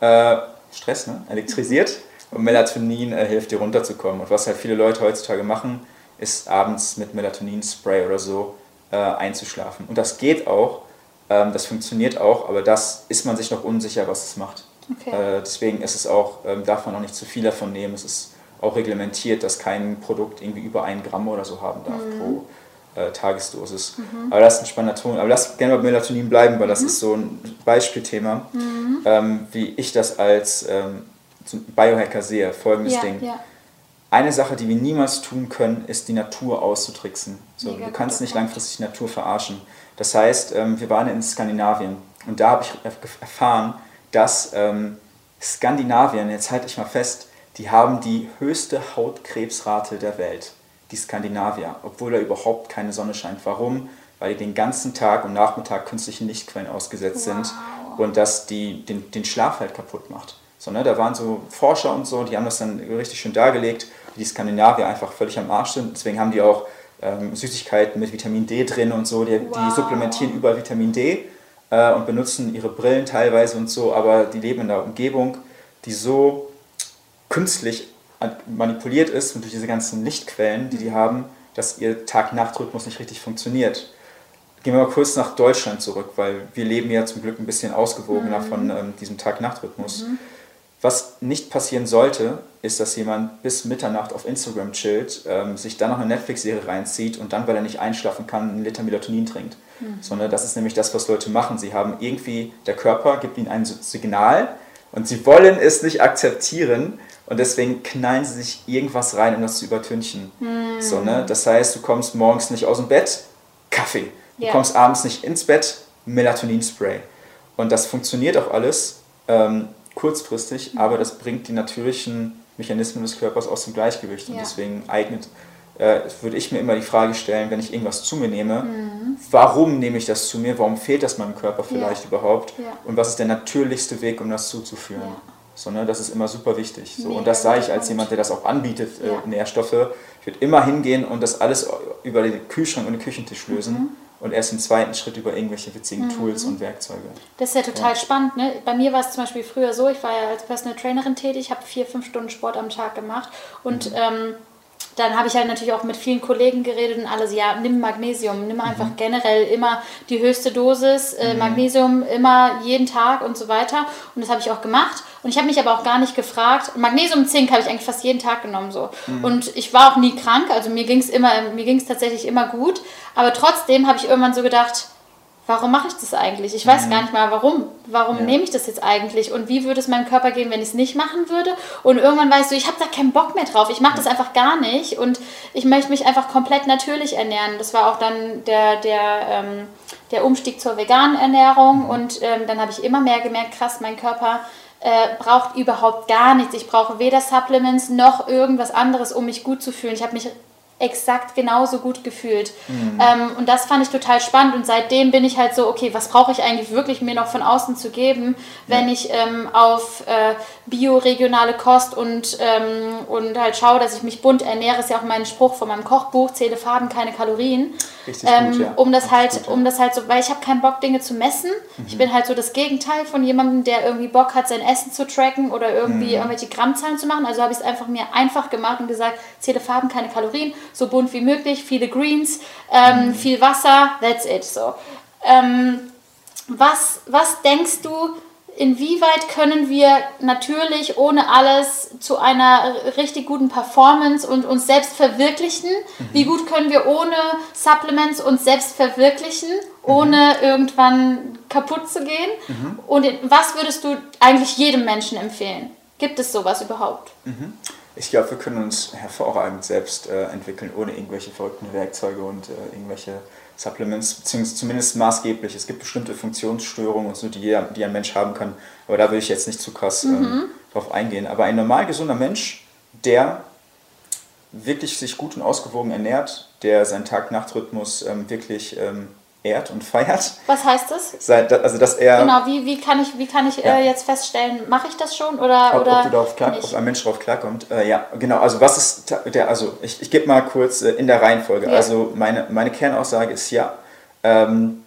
äh, Stress, ne? elektrisiert und Melatonin äh, hilft dir runterzukommen. Und was halt viele Leute heutzutage machen, ist abends mit Melatonin-Spray oder so äh, einzuschlafen. Und das geht auch, ähm, das funktioniert auch, aber das ist man sich noch unsicher, was es macht. Okay. Äh, deswegen ist es auch, ähm, darf man auch nicht zu viel davon nehmen. Es ist auch reglementiert, dass kein Produkt irgendwie über ein Gramm oder so haben darf mhm. pro äh, Tagesdosis. Mhm. Aber das ist ein spannender Ton. Aber lass gerne bei Melatonin bleiben, weil das mhm. ist so ein Beispielthema, mhm. ähm, wie ich das als ähm, Biohacker sehe. Folgendes ja, Ding. Ja. Eine Sache, die wir niemals tun können, ist die Natur auszutricksen. So, du kannst nicht langfristig die Natur verarschen. Das heißt, ähm, wir waren in Skandinavien und da habe ich erfahren, dass ähm, Skandinavien, jetzt halte ich mal fest, die haben die höchste Hautkrebsrate der Welt die Skandinavier, obwohl da überhaupt keine Sonne scheint. Warum? Weil die den ganzen Tag und Nachmittag künstlichen Lichtquellen ausgesetzt wow. sind und das die, den, den Schlaf halt kaputt macht. So, ne, da waren so Forscher und so, die haben das dann richtig schön dargelegt, wie die Skandinavier einfach völlig am Arsch sind. Deswegen haben die auch ähm, Süßigkeiten mit Vitamin D drin und so. Die, wow. die supplementieren überall Vitamin D äh, und benutzen ihre Brillen teilweise und so, aber die leben in einer Umgebung, die so künstlich manipuliert ist und durch diese ganzen Lichtquellen, die die haben, dass ihr Tag-Nacht-Rhythmus nicht richtig funktioniert. Gehen wir mal kurz nach Deutschland zurück, weil wir leben ja zum Glück ein bisschen ausgewogener mhm. von ähm, diesem Tag-Nacht-Rhythmus. Mhm. Was nicht passieren sollte, ist, dass jemand bis Mitternacht auf Instagram chillt, ähm, sich dann noch eine Netflix-Serie reinzieht und dann, weil er nicht einschlafen kann, einen Liter Melatonin trinkt. Mhm. Sondern das ist nämlich das, was Leute machen. Sie haben irgendwie, der Körper gibt ihnen ein Signal und sie wollen es nicht akzeptieren und deswegen knallen sie sich irgendwas rein, um das zu übertünchen. Mm. So, ne? Das heißt, du kommst morgens nicht aus dem Bett, Kaffee. Du yeah. kommst abends nicht ins Bett, Melatonin-Spray. Und das funktioniert auch alles ähm, kurzfristig, mhm. aber das bringt die natürlichen Mechanismen des Körpers aus dem Gleichgewicht. Und ja. deswegen eignet, äh, würde ich mir immer die Frage stellen, wenn ich irgendwas zu mir nehme, mhm. warum nehme ich das zu mir? Warum fehlt das meinem Körper vielleicht ja. überhaupt? Ja. Und was ist der natürlichste Weg, um das zuzuführen? So, ne? Das ist immer super wichtig. So. und das sage ich als jemand, der das auch anbietet, äh, Nährstoffe. Ich würde immer hingehen und das alles über den Kühlschrank und den Küchentisch lösen. Mhm. Und erst im zweiten Schritt über irgendwelche witzigen mhm. Tools und Werkzeuge. Das ist ja total ja. spannend. Ne? Bei mir war es zum Beispiel früher so, ich war ja als Personal Trainerin tätig, habe vier, fünf Stunden Sport am Tag gemacht. Und mhm. ähm, dann habe ich halt natürlich auch mit vielen Kollegen geredet und alles, ja, nimm Magnesium, nimm einfach mhm. generell immer die höchste Dosis, äh, mhm. Magnesium immer jeden Tag und so weiter. Und das habe ich auch gemacht. Und ich habe mich aber auch gar nicht gefragt. Magnesium, Zink habe ich eigentlich fast jeden Tag genommen so. Mhm. Und ich war auch nie krank, also mir ging es immer, mir ging es tatsächlich immer gut. Aber trotzdem habe ich irgendwann so gedacht, warum mache ich das eigentlich? Ich weiß mhm. gar nicht mal, warum. Warum ja. nehme ich das jetzt eigentlich? Und wie würde es meinem Körper gehen, wenn ich es nicht machen würde? Und irgendwann weißt du, ich habe da keinen Bock mehr drauf. Ich mache das einfach gar nicht. Und ich möchte mich einfach komplett natürlich ernähren. Das war auch dann der, der, ähm, der Umstieg zur veganen Ernährung. Mhm. Und ähm, dann habe ich immer mehr gemerkt, krass, mein Körper äh, braucht überhaupt gar nichts. Ich brauche weder Supplements noch irgendwas anderes, um mich gut zu fühlen. Ich habe mich exakt genauso gut gefühlt. Mhm. Ähm, und das fand ich total spannend. Und seitdem bin ich halt so, okay, was brauche ich eigentlich wirklich mir noch von außen zu geben, wenn ja. ich ähm, auf äh, bioregionale Kost und, ähm, und halt schaue, dass ich mich bunt ernähre, ist ja auch mein Spruch von meinem Kochbuch, zähle Farben, keine Kalorien. Richtig ähm, gut, ja. Um das halt, gut, ja. um das halt so, weil ich habe keinen Bock, Dinge zu messen. Mhm. Ich bin halt so das Gegenteil von jemandem, der irgendwie Bock hat, sein Essen zu tracken oder irgendwie mhm. irgendwelche Grammzahlen zu machen. Also habe ich es einfach mir einfach gemacht und gesagt, zähle Farben, keine Kalorien so bunt wie möglich, viele Greens, ähm, mhm. viel Wasser, that's it. So. Ähm, was, was denkst du, inwieweit können wir natürlich ohne alles zu einer richtig guten Performance und uns selbst verwirklichen? Mhm. Wie gut können wir ohne Supplements uns selbst verwirklichen, ohne mhm. irgendwann kaputt zu gehen? Mhm. Und was würdest du eigentlich jedem Menschen empfehlen? Gibt es sowas überhaupt? Ich glaube, wir können uns hervorragend selbst äh, entwickeln, ohne irgendwelche verrückten Werkzeuge und äh, irgendwelche Supplements, beziehungsweise zumindest maßgeblich. Es gibt bestimmte Funktionsstörungen und so, die, die ein Mensch haben kann, aber da will ich jetzt nicht zu krass ähm, mhm. drauf eingehen. Aber ein normal gesunder Mensch, der wirklich sich gut und ausgewogen ernährt, der seinen Tag-Nacht-Rhythmus ähm, wirklich ähm, ehrt und feiert. Was heißt das? Seit, also dass er genau, wie, wie kann ich, wie kann ich ja. äh, jetzt feststellen, mache ich das schon oder, ob, oder ob, du darauf klar, ob ein Mensch darauf klarkommt? Äh, ja, genau. Also was ist der, also ich, ich gebe mal kurz äh, in der Reihenfolge. Ja. Also meine, meine Kernaussage ist ja, ähm,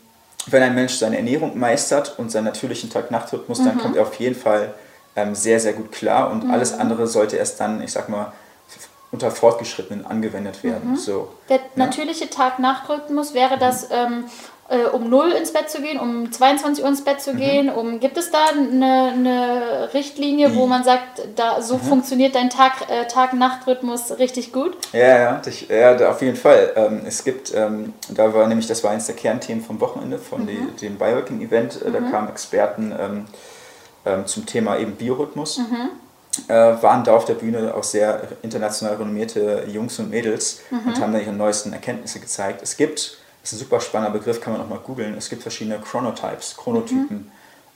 wenn ein Mensch seine Ernährung meistert und seinen natürlichen Tag-Nacht-Rhythmus, mhm. dann kommt er auf jeden Fall ähm, sehr, sehr gut klar und mhm. alles andere sollte erst dann, ich sag mal, unter Fortgeschrittenen angewendet werden. Mhm. So, Der ne? natürliche Tag-Nacht-Rhythmus wäre das, mhm. ähm, äh, um 0 ins Bett zu gehen, um 22 Uhr ins Bett zu mhm. gehen? Um, gibt es da eine, eine Richtlinie, wo mhm. man sagt, da, so mhm. funktioniert dein äh, Tag-Nacht-Rhythmus Tag richtig gut? Ja, ja, ich, ja auf jeden Fall. Ähm, es gibt, ähm, da war nämlich, das war eines der Kernthemen vom Wochenende, von die, mhm. dem Biohacking-Event, äh, da kamen Experten ähm, ähm, zum Thema eben Biorhythmus. Mhm waren da auf der Bühne auch sehr international renommierte Jungs und Mädels mhm. und haben da ihre neuesten Erkenntnisse gezeigt. Es gibt, das ist ein super spannender Begriff, kann man auch mal googeln, es gibt verschiedene Chronotypes, Chronotypen. Mhm.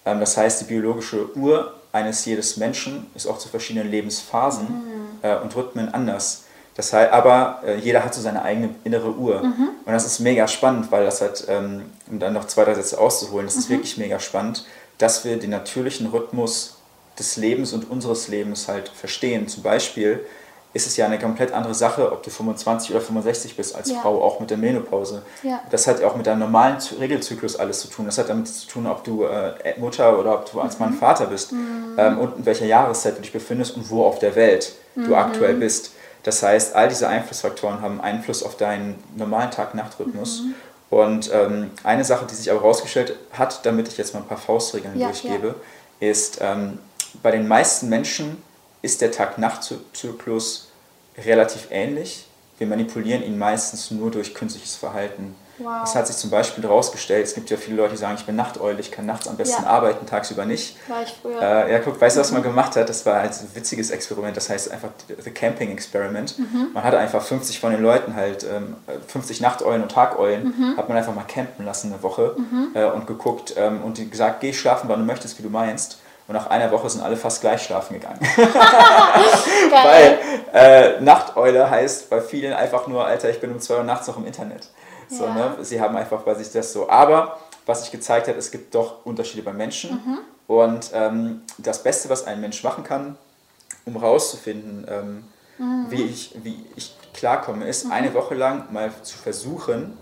Ähm, das heißt, die biologische Uhr eines jedes Menschen ist auch zu verschiedenen Lebensphasen mhm. äh, und Rhythmen anders. Das heißt, aber äh, jeder hat so seine eigene innere Uhr. Mhm. Und das ist mega spannend, weil das hat, ähm, um dann noch zwei, drei Sätze auszuholen, das ist mhm. wirklich mega spannend, dass wir den natürlichen Rhythmus des Lebens und unseres Lebens halt verstehen. Zum Beispiel ist es ja eine komplett andere Sache, ob du 25 oder 65 bist als ja. Frau, auch mit der Menopause. Ja. Das hat ja auch mit deinem normalen Regelzyklus alles zu tun. Das hat damit zu tun, ob du äh, Mutter oder ob du als Mann mhm. Vater bist mhm. ähm, und in welcher Jahreszeit du dich befindest und wo auf der Welt mhm. du aktuell bist. Das heißt, all diese Einflussfaktoren haben Einfluss auf deinen normalen Tag-Nacht-Rhythmus. Mhm. Und ähm, eine Sache, die sich aber herausgestellt hat, damit ich jetzt mal ein paar Faustregeln ja, durchgebe, ist, ähm, bei den meisten Menschen ist der Tag-Nacht-Zyklus relativ ähnlich. Wir manipulieren ihn meistens nur durch künstliches Verhalten. Wow. Das hat sich zum Beispiel herausgestellt, es gibt ja viele Leute, die sagen, ich bin Nachteule, ich kann nachts am besten ja. arbeiten, tagsüber nicht. War ich früher. Äh, ja, guck, weißt du, was man gemacht hat? Das war ein witziges Experiment, das heißt einfach The Camping Experiment. Mhm. Man hat einfach 50 von den Leuten halt, ähm, 50 Nachteulen und Tageulen, mhm. hat man einfach mal campen lassen eine Woche mhm. äh, und geguckt ähm, und gesagt, geh schlafen, wann du möchtest, wie du meinst. Und nach einer Woche sind alle fast gleich schlafen gegangen. Weil äh, Nachteule heißt bei vielen einfach nur, Alter, ich bin um 2 Uhr nachts noch im Internet. So, ja. ne? Sie haben einfach bei sich das so. Aber was sich gezeigt hat, es gibt doch Unterschiede bei Menschen. Mhm. Und ähm, das Beste, was ein Mensch machen kann, um rauszufinden, ähm, mhm. wie, ich, wie ich klarkomme, ist, mhm. eine Woche lang mal zu versuchen,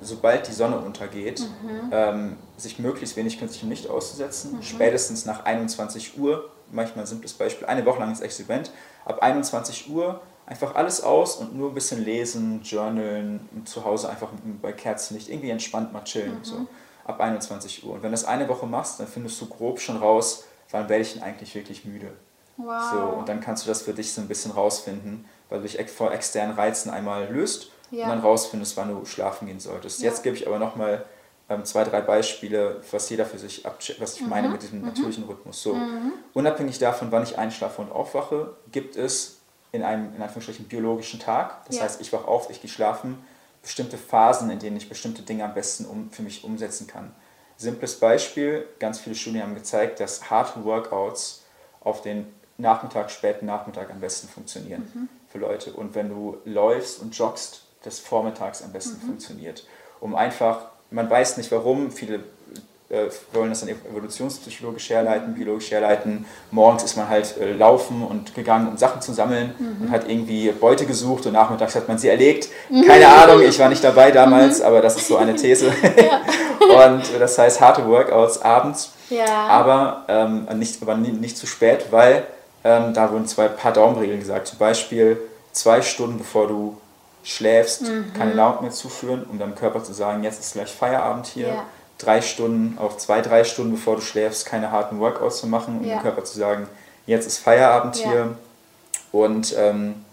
sobald die Sonne untergeht, mhm. ähm, sich möglichst wenig künstlichem Licht auszusetzen. Mhm. Spätestens nach 21 Uhr, manchmal ein simples Beispiel, eine Woche lang ins Experiment, ab 21 Uhr einfach alles aus und nur ein bisschen lesen, journalen, zu Hause einfach bei Kerzenlicht, irgendwie entspannt mal chillen. Mhm. So, ab 21 Uhr. Und wenn du das eine Woche machst, dann findest du grob schon raus, wann werde ich denn eigentlich wirklich müde. Wow. So, und dann kannst du das für dich so ein bisschen rausfinden, weil du dich vor externen Reizen einmal löst ja. und dann rausfindest, wann du schlafen gehen solltest. Ja. Jetzt gebe ich aber nochmal ähm, zwei, drei Beispiele, was jeder für sich abcheckt, was ich mhm. meine mit diesem mhm. natürlichen Rhythmus. So, mhm. unabhängig davon, wann ich einschlafe und aufwache, gibt es in einem, in Anführungsstrichen, biologischen Tag. Das ja. heißt, ich wache auf, ich gehe schlafen, bestimmte Phasen, in denen ich bestimmte Dinge am besten um, für mich umsetzen kann. Simples Beispiel, ganz viele Studien haben gezeigt, dass harte Workouts auf den Nachmittag, späten Nachmittag am besten funktionieren mhm. für Leute. Und wenn du läufst und joggst, das vormittags am besten mhm. funktioniert. Um einfach, man weiß nicht warum, viele äh, wollen das dann evolutionspsychologisch herleiten, biologisch herleiten. Morgens ist man halt äh, laufen und gegangen, um Sachen zu sammeln mhm. und hat irgendwie Beute gesucht und nachmittags hat man sie erlegt. Mhm. Keine Ahnung, ich war nicht dabei damals, mhm. aber das ist so eine These. und das heißt harte Workouts abends, ja. aber, ähm, nicht, aber nicht, nicht zu spät, weil ähm, da wurden zwei paar Daumenregeln gesagt. Zum Beispiel zwei Stunden bevor du schläfst, mhm. keine Nahrung mehr zuführen, um deinem Körper zu sagen, jetzt ist gleich Feierabend hier. Ja. Drei Stunden, auch zwei, drei Stunden bevor du schläfst, keine harten Workouts zu machen, um ja. dem Körper zu sagen, jetzt ist Feierabend ja. hier. Und ähm,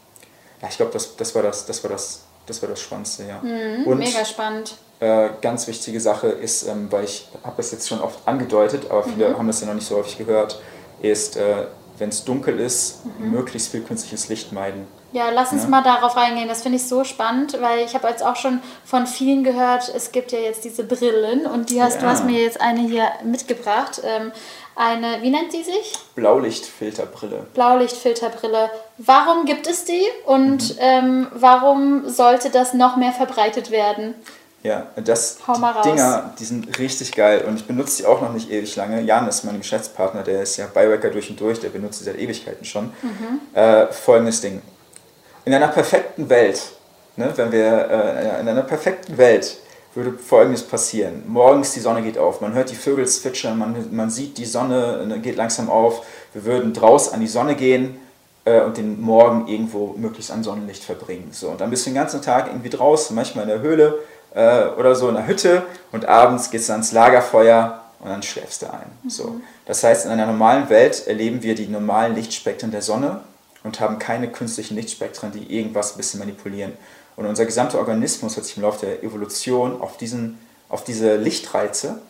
ja, ich glaube, das, das war das, das war das, das war das Spannendste, ja. Mhm, Und, mega spannend. Äh, ganz wichtige Sache ist, ähm, weil ich habe das jetzt schon oft angedeutet, aber viele mhm. haben das ja noch nicht so häufig gehört, ist äh, wenn es dunkel ist, mhm. möglichst viel künstliches Licht meiden. Ja, lass uns ja? mal darauf reingehen. Das finde ich so spannend, weil ich habe jetzt auch schon von vielen gehört, es gibt ja jetzt diese Brillen und die hast, ja. du hast mir jetzt eine hier mitgebracht. Ähm, eine, wie nennt die sich? Blaulichtfilterbrille. Blaulichtfilterbrille. Warum gibt es die und mhm. ähm, warum sollte das noch mehr verbreitet werden? Ja, das die Dinger, die sind richtig geil und ich benutze die auch noch nicht ewig lange. Jan ist mein Geschäftspartner, der ist ja Biohacker durch und durch, der benutzt sie seit Ewigkeiten schon. Mhm. Äh, folgendes Ding. In einer perfekten Welt, ne, wenn wir äh, in einer perfekten Welt würde folgendes passieren. Morgens die Sonne geht auf, man hört die Vögel zwitschern, man, man sieht die Sonne ne, geht langsam auf. Wir würden draus an die Sonne gehen äh, und den Morgen irgendwo möglichst an Sonnenlicht verbringen. So, und dann bist du den ganzen Tag irgendwie draußen, manchmal in der Höhle äh, oder so in der Hütte und abends gehst du ans Lagerfeuer und dann schläfst du ein. Mhm. So. Das heißt, in einer normalen Welt erleben wir die normalen Lichtspektren der Sonne und haben keine künstlichen Lichtspektren, die irgendwas ein bisschen manipulieren. Und unser gesamter Organismus hat sich im Laufe der Evolution auf, diesen, auf diese Lichtreize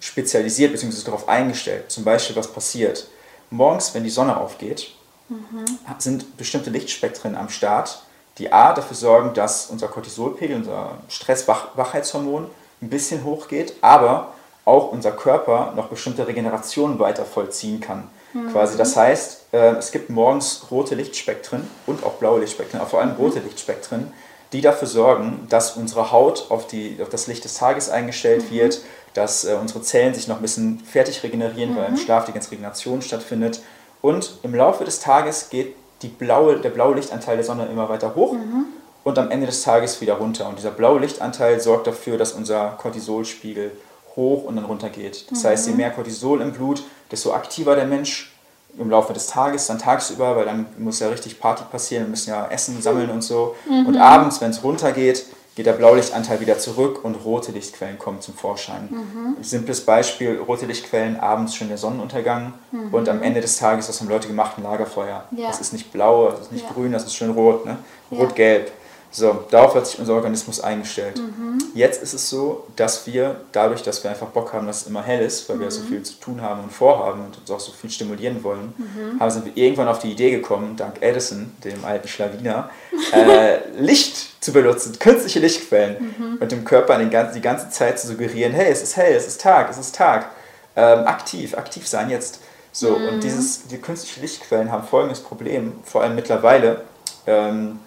spezialisiert bzw. darauf eingestellt. Zum Beispiel, was passiert? Morgens, wenn die Sonne aufgeht, mhm. sind bestimmte Lichtspektren am Start, die A dafür sorgen, dass unser Cortisolpegel, unser Stress-Wachheitshormon, ein bisschen hochgeht, aber auch unser Körper noch bestimmte Regenerationen weiter vollziehen kann. Mhm. Quasi. Das heißt, äh, es gibt morgens rote Lichtspektren und auch blaue Lichtspektren, aber vor allem rote Lichtspektren, die dafür sorgen, dass unsere Haut auf, die, auf das Licht des Tages eingestellt mhm. wird, dass äh, unsere Zellen sich noch ein bisschen fertig regenerieren, mhm. weil im Schlaf die ganze Regeneration stattfindet. Und im Laufe des Tages geht die blaue, der blaue Lichtanteil der Sonne immer weiter hoch mhm. und am Ende des Tages wieder runter. Und dieser blaue Lichtanteil sorgt dafür, dass unser Cortisolspiegel hoch und dann runter geht. Das mhm. heißt, je mehr Cortisol im Blut, desto aktiver der Mensch im Laufe des Tages, dann tagsüber, weil dann muss ja richtig Party passieren, wir müssen ja Essen sammeln und so. Mhm. Und abends, wenn es runtergeht, geht der Blaulichtanteil wieder zurück und rote Lichtquellen kommen zum Vorschein. Mhm. Simples Beispiel, rote Lichtquellen, abends schon der Sonnenuntergang mhm. und am Ende des Tages, was haben Leute gemacht, ein Lagerfeuer. Ja. Das ist nicht blau, das ist nicht ja. grün, das ist schön rot, ne? rot-gelb. So, darauf hat sich unser Organismus eingestellt. Mhm. Jetzt ist es so, dass wir, dadurch, dass wir einfach Bock haben, dass es immer hell ist, weil mhm. wir so viel zu tun haben und vorhaben und uns auch so viel stimulieren wollen, mhm. haben, sind wir irgendwann auf die Idee gekommen, dank Edison, dem alten Schlawiner, äh, Licht zu benutzen, künstliche Lichtquellen mhm. und dem Körper die ganze, die ganze Zeit zu suggerieren, hey, es ist hell, es ist Tag, es ist Tag. Ähm, aktiv, aktiv sein jetzt. So, und mhm. dieses, die künstlichen Lichtquellen haben folgendes Problem, vor allem mittlerweile. Ähm,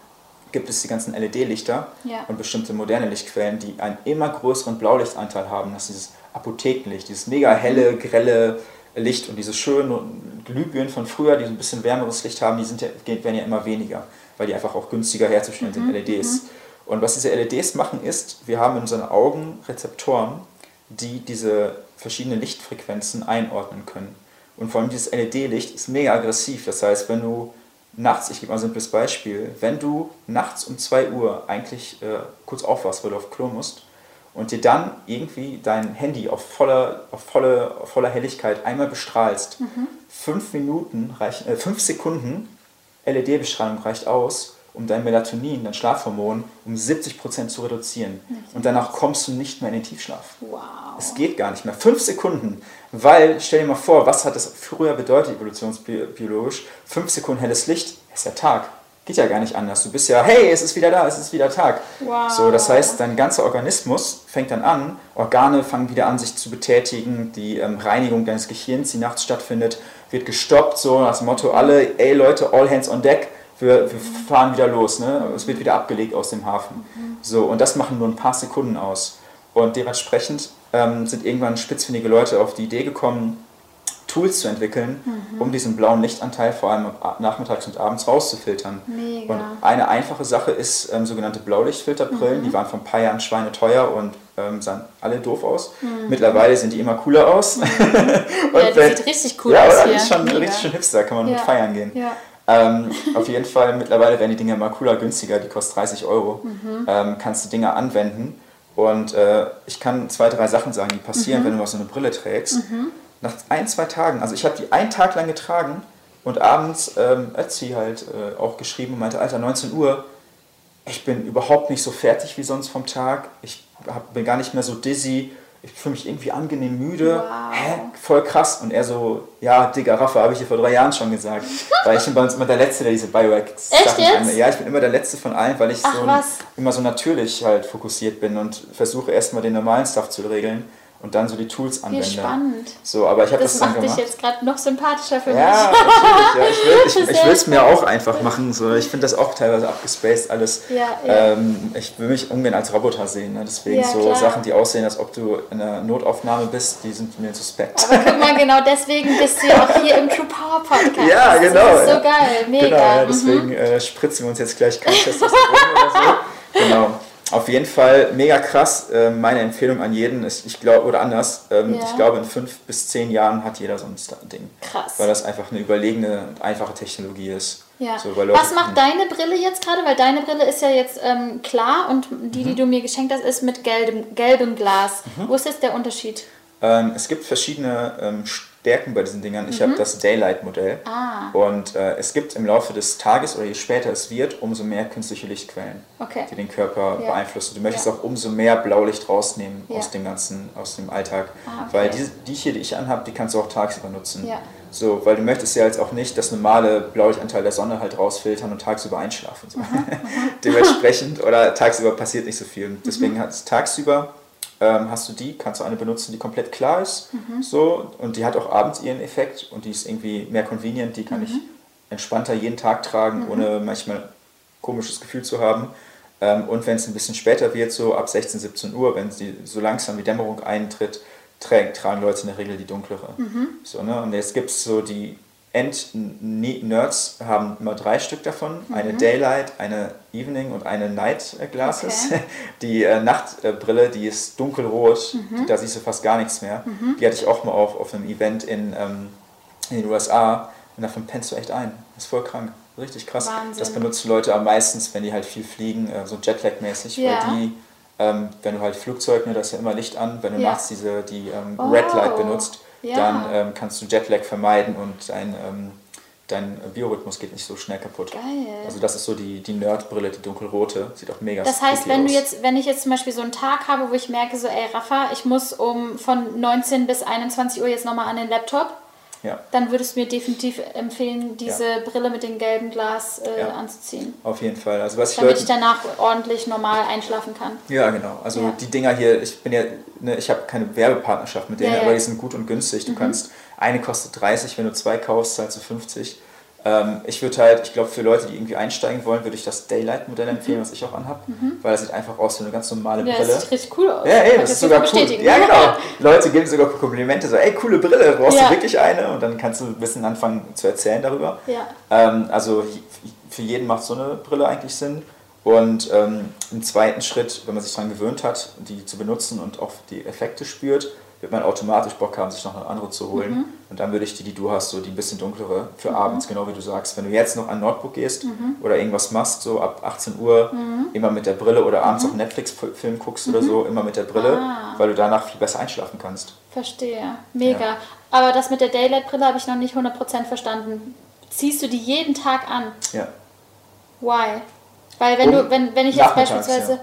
gibt es die ganzen LED-Lichter ja. und bestimmte moderne Lichtquellen, die einen immer größeren Blaulichtanteil haben. Das ist dieses Apothekenlicht, dieses mega helle, grelle, Licht. Und diese schönen Glühbirnen von früher, die so ein bisschen wärmeres Licht haben, die sind ja, werden ja immer weniger, weil die einfach auch günstiger herzustellen sind, LEDs. Und was diese LEDs machen ist, wir haben in unseren Augen Rezeptoren, die diese verschiedenen Lichtfrequenzen einordnen können. Und vor allem dieses LED-Licht ist mega aggressiv. Das heißt, wenn du nachts, ich gebe mal ein simples Beispiel, wenn du nachts um 2 Uhr eigentlich äh, kurz aufwachst, weil du auf Klo musst, und dir dann irgendwie dein Handy auf voller, auf volle, auf voller Helligkeit einmal bestrahlst, fünf Minuten reichen, äh, fünf Sekunden LED-Bestrahlung reicht aus, um dein Melatonin, dein Schlafhormon, um 70% zu reduzieren. Und danach kommst du nicht mehr in den Tiefschlaf. Wow. Es geht gar nicht mehr. Fünf Sekunden. Weil, stell dir mal vor, was hat das früher bedeutet, evolutionsbiologisch? Fünf Sekunden helles Licht ist ja Tag. Geht ja gar nicht anders. Du bist ja, hey, es ist wieder da, es ist wieder Tag. Wow. So, das heißt, dein ganzer Organismus fängt dann an, Organe fangen wieder an, sich zu betätigen, die ähm, Reinigung deines Gehirns, die nachts stattfindet, wird gestoppt, so dem Motto, alle, ey Leute, all hands on deck, wir, wir fahren wieder los, ne? es wird wieder abgelegt aus dem Hafen. So, und das machen nur ein paar Sekunden aus. Und dementsprechend ähm, sind irgendwann spitzfindige Leute auf die Idee gekommen, Tools zu entwickeln, um diesen blauen Lichtanteil vor allem nachmittags und abends rauszufiltern. Mega. Und eine einfache Sache ist ähm, sogenannte Blaulichtfilterbrillen. Die waren vor ein paar Jahren schweineteuer und ähm, sahen alle doof aus. Mittlerweile sehen die immer cooler aus. und Ja, die wenn- sieht richtig cool ja, aus hier. Die ist schon Mega. richtig schön hipster, kann man Ja. mit feiern gehen. Ja. Ähm, auf jeden Fall, mittlerweile werden die Dinger mal cooler, günstiger, die kosten 30 Euro. Mhm. Ähm, kannst du Dinger anwenden. Und äh, ich kann zwei, drei Sachen sagen, die passieren, Mhm. wenn du mal so eine Brille trägst. Nach ein, zwei Tagen, also ich habe die einen Tag lang getragen und abends ähm, Ötzi halt äh, auch geschrieben und meinte, Alter, 19 Uhr, ich bin überhaupt nicht so fertig wie sonst vom Tag. Ich hab, bin gar nicht mehr so dizzy. Ich fühle mich irgendwie angenehm müde. Wow. Hä? Voll krass. Und er so, ja, Digga, Raffa, habe ich dir vor drei Jahren schon gesagt. weil ich bin bei uns immer der Letzte, der diese Biohack-Sachen Echt jetzt? anwendet. Ja, ich bin immer der Letzte von allen, weil ich Ach, so ein, immer so natürlich halt fokussiert bin und versuche erstmal den normalen Stuff zu regeln und dann so die Tools Wie anwende. spannend. So, aber ich habe das, Das dann macht dich gemacht. jetzt gerade noch sympathischer für Ja, mich. natürlich. Ja, ich will es ich, ich will's mir auch einfach machen. So. Ich finde das auch teilweise abgespaced alles. Ja, ja. Ähm, ich will mich ungern als Roboter sehen. Ne? Deswegen Ja, so klar. Sachen, die aussehen, als ob du in einer Notaufnahme bist, die sind mir suspekt. Aber guck mal, genau deswegen bist du ja auch hier im True Power Podcast. Ja, Das genau, ist so ja. geil, mega. Genau, ja, mhm. deswegen äh, spritzen wir uns jetzt gleich kein Testosteron oder so. Genau. Auf jeden Fall mega krass. Ähm, meine Empfehlung an jeden ist, ich glaube, oder anders, ähm, Ja. ich glaube, in fünf bis zehn Jahren hat jeder so ein Ding. Krass. Weil das einfach eine überlegene und einfache Technologie ist. Ja. So, Was macht deine Brille jetzt gerade? Weil deine Brille ist ja jetzt ähm, klar und die, Mhm. die du mir geschenkt hast, ist mit gelbem, gelbem Glas. Wo ist jetzt der Unterschied? Ähm, es gibt verschiedene ähm, Stärken bei diesen Dingern. Ich habe das Daylight-Modell. Mhm. Ah. Und äh, es gibt im Laufe des Tages oder je später es wird, umso mehr künstliche Lichtquellen, Okay. die den Körper Ja. beeinflussen. Du möchtest Ja. auch umso mehr Blaulicht rausnehmen Ja. aus dem ganzen, aus dem Alltag. Ah, okay. Weil die, die hier, die ich anhabe, die kannst du auch tagsüber nutzen. So, weil du möchtest ja jetzt auch nicht das normale Blaulichtanteil der Sonne halt rausfiltern und tagsüber einschlafen. So. Dementsprechend, oder tagsüber passiert nicht so viel. Deswegen Mhm. hat es tagsüber ähm, hast du die, kannst du eine benutzen, die komplett klar ist. Mhm. So, und die hat auch abends ihren Effekt und die ist irgendwie mehr convenient, die kann ich Mhm. entspannter jeden Tag tragen, ohne manchmal komisches Gefühl zu haben. Ähm, und wenn es ein bisschen später wird, so ab 16, 17 Uhr, wenn die, so langsam die Dämmerung eintritt, tra tragen Leute in der Regel die dunklere. Mhm. So, ne? Und jetzt gibt es so die End-Nerds haben immer drei Stück davon. Eine Mhm. Daylight, eine Evening und eine Night Glasses. Okay. Die äh, Nachtbrille, die ist dunkelrot, Mhm. die, da siehst du fast gar nichts mehr. Die hatte ich auch mal auf, auf einem Event in, ähm, in den USA und davon pennst du echt ein. Das ist voll krank. Richtig krass. Wahnsinn. Das benutzen Leute am meisten, wenn die halt viel fliegen, äh, so Jetlag-mäßig, Ja. weil die, ähm, wenn du halt Flugzeug, ne, da ist ja immer Licht an, wenn du Ja. nachts diese, die ähm, Oh. Red Light benutzt, Ja. dann ähm, kannst du Jetlag vermeiden und dein, ähm, dein Biorhythmus geht nicht so schnell kaputt. Geil. Also das ist so die, die Nerdbrille, die dunkelrote, sieht auch mega Das heißt, wenn du aus. jetzt, wenn ich jetzt zum Beispiel so einen Tag habe, wo ich merke, so, ey Rafa, ich muss um von 19 bis 21 Uhr jetzt nochmal an den Laptop, Ja, dann würdest du mir definitiv empfehlen, diese Ja. Brille mit dem gelben Glas äh, Ja. anzuziehen. auf jeden Fall. Also was ich Damit Leuten, ich danach ordentlich normal einschlafen kann. Ja, genau. Also die Dinger hier, ich bin ja, ne, ich habe keine Werbepartnerschaft mit denen, aber die sind gut und günstig. Du kannst, eine kostet 30, wenn du zwei kaufst, zahlst du 50. Ähm, ich würde halt, ich glaube, für Leute, die irgendwie einsteigen wollen, würde ich das Daylight-Modell empfehlen, Mhm. was ich auch anhabe, weil es sieht einfach aus wie eine ganz normale Ja, Brille. das sieht richtig cool aus. Ja, ey, das ist sogar cool. Ja, genau. Leute geben sogar Komplimente, so, ey, coole Brille, brauchst Ja. du wirklich eine? Und dann kannst du ein bisschen anfangen zu erzählen darüber. Ja. Ähm, also für jeden macht so eine Brille eigentlich Sinn. Und ähm, im zweiten Schritt, wenn man sich daran gewöhnt hat, die zu benutzen und auch die Effekte spürt, wird man automatisch Bock haben, sich noch eine andere zu holen. Mhm. Und dann würde ich die, die du hast, so die ein bisschen dunklere für abends, genau wie du sagst. Wenn du jetzt noch an Notebook gehst Mhm. oder irgendwas machst, so ab 18 Uhr, immer mit der Brille oder abends auch Netflix-Film guckst oder so, immer mit der Brille, Mhm. Ah. weil du danach viel besser einschlafen kannst. Verstehe. Mega. Ja. Aber das mit der Daylight-Brille habe ich noch nicht 100% verstanden. Ziehst du die jeden Tag an? Ja. Why? Weil wenn du, wenn, wenn ich jetzt beispielsweise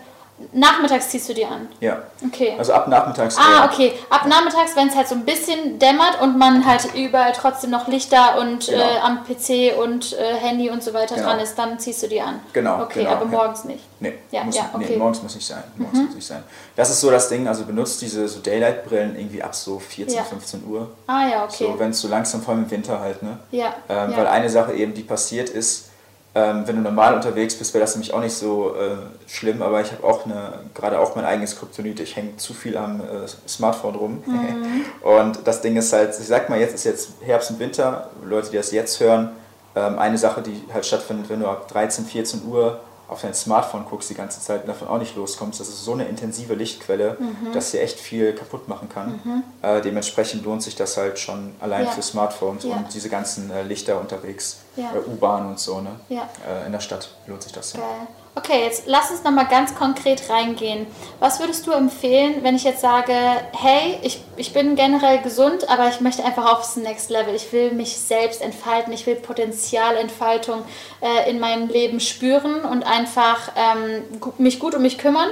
nachmittags ziehst du die an. Ja. Okay. Also ab nachmittags. Ah, eher. okay. Ab nachmittags, wenn es halt so ein bisschen dämmert und man halt überall trotzdem noch Lichter und Genau. äh, am PC und äh, Handy und so weiter Genau. dran ist, dann ziehst du die an. Genau, Okay, genau, aber ja. morgens nicht. Nee, Ja, muss, ja, nee, okay. Mhm. morgens muss nicht sein. Morgens muss nicht sein. Das ist so das Ding, also benutzt diese so Daylight-Brillen irgendwie ab so 14, Ja. 15 Uhr. Ah ja, okay. So, wenn es so langsam, vor allem im Winter halt, ne? ja. Ähm, ja. Weil eine Sache eben, die passiert ist, ähm, wenn du normal unterwegs bist, wäre das nämlich auch nicht so äh, schlimm, aber ich habe auch eine, gerade auch mein eigenes Kryptonit, ich hänge zu viel am äh, Smartphone rum. Mhm. und das Ding ist halt, ich sag mal, jetzt ist jetzt Herbst und Winter, Leute, die das jetzt hören, ähm, eine Sache, die halt stattfindet, wenn du ab 13, 14 Uhr auf dein Smartphone guckst die ganze Zeit und davon auch nicht loskommst, das ist so eine intensive Lichtquelle, Mhm. dass sie echt viel kaputt machen kann. Äh, dementsprechend lohnt sich das halt schon allein Ja. für Smartphones Ja. und diese ganzen äh, Lichter unterwegs, Ja. äh, U-Bahn und so, ne? Äh, in der Stadt lohnt sich das ja. Geil. Okay, jetzt lass uns nochmal ganz konkret reingehen. Was würdest du empfehlen, wenn ich jetzt sage, hey, ich, ich bin generell gesund, aber ich möchte einfach aufs Next Level. Ich will mich selbst entfalten, ich will Potenzialentfaltung äh, in meinem Leben spüren und einfach ähm, mich gut um mich kümmern.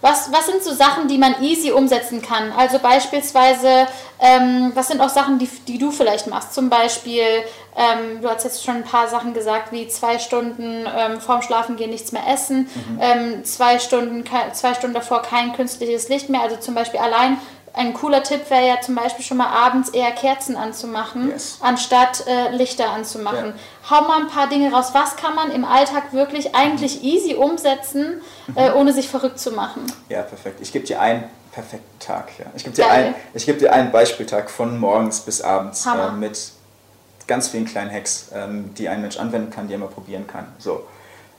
Was, was sind so Sachen, die man easy umsetzen kann? Also beispielsweise, ähm, was sind auch Sachen, die, die du vielleicht machst? Zum Beispiel, ähm, du hast jetzt schon ein paar Sachen gesagt, wie zwei Stunden ähm, vorm Schlafengehen nichts mehr essen, ähm, zwei, Stunden, zwei Stunden davor kein künstliches Licht mehr. Also zum Beispiel allein ein cooler Tipp wäre ja zum Beispiel schon mal abends eher Kerzen anzumachen, Yes. anstatt äh, Lichter anzumachen. Hau mal ein paar Dinge raus. Was kann man im Alltag wirklich eigentlich easy umsetzen, äh, ohne sich verrückt zu machen? Ja, perfekt. Ich gebe dir einen perfekten Tag. Ja. Ich gebe dir, Geil. ein, ich geb dir einen Beispieltag von morgens bis abends äh, mit ganz vielen kleinen Hacks, ähm, die ein Mensch anwenden kann, die er mal probieren kann. So.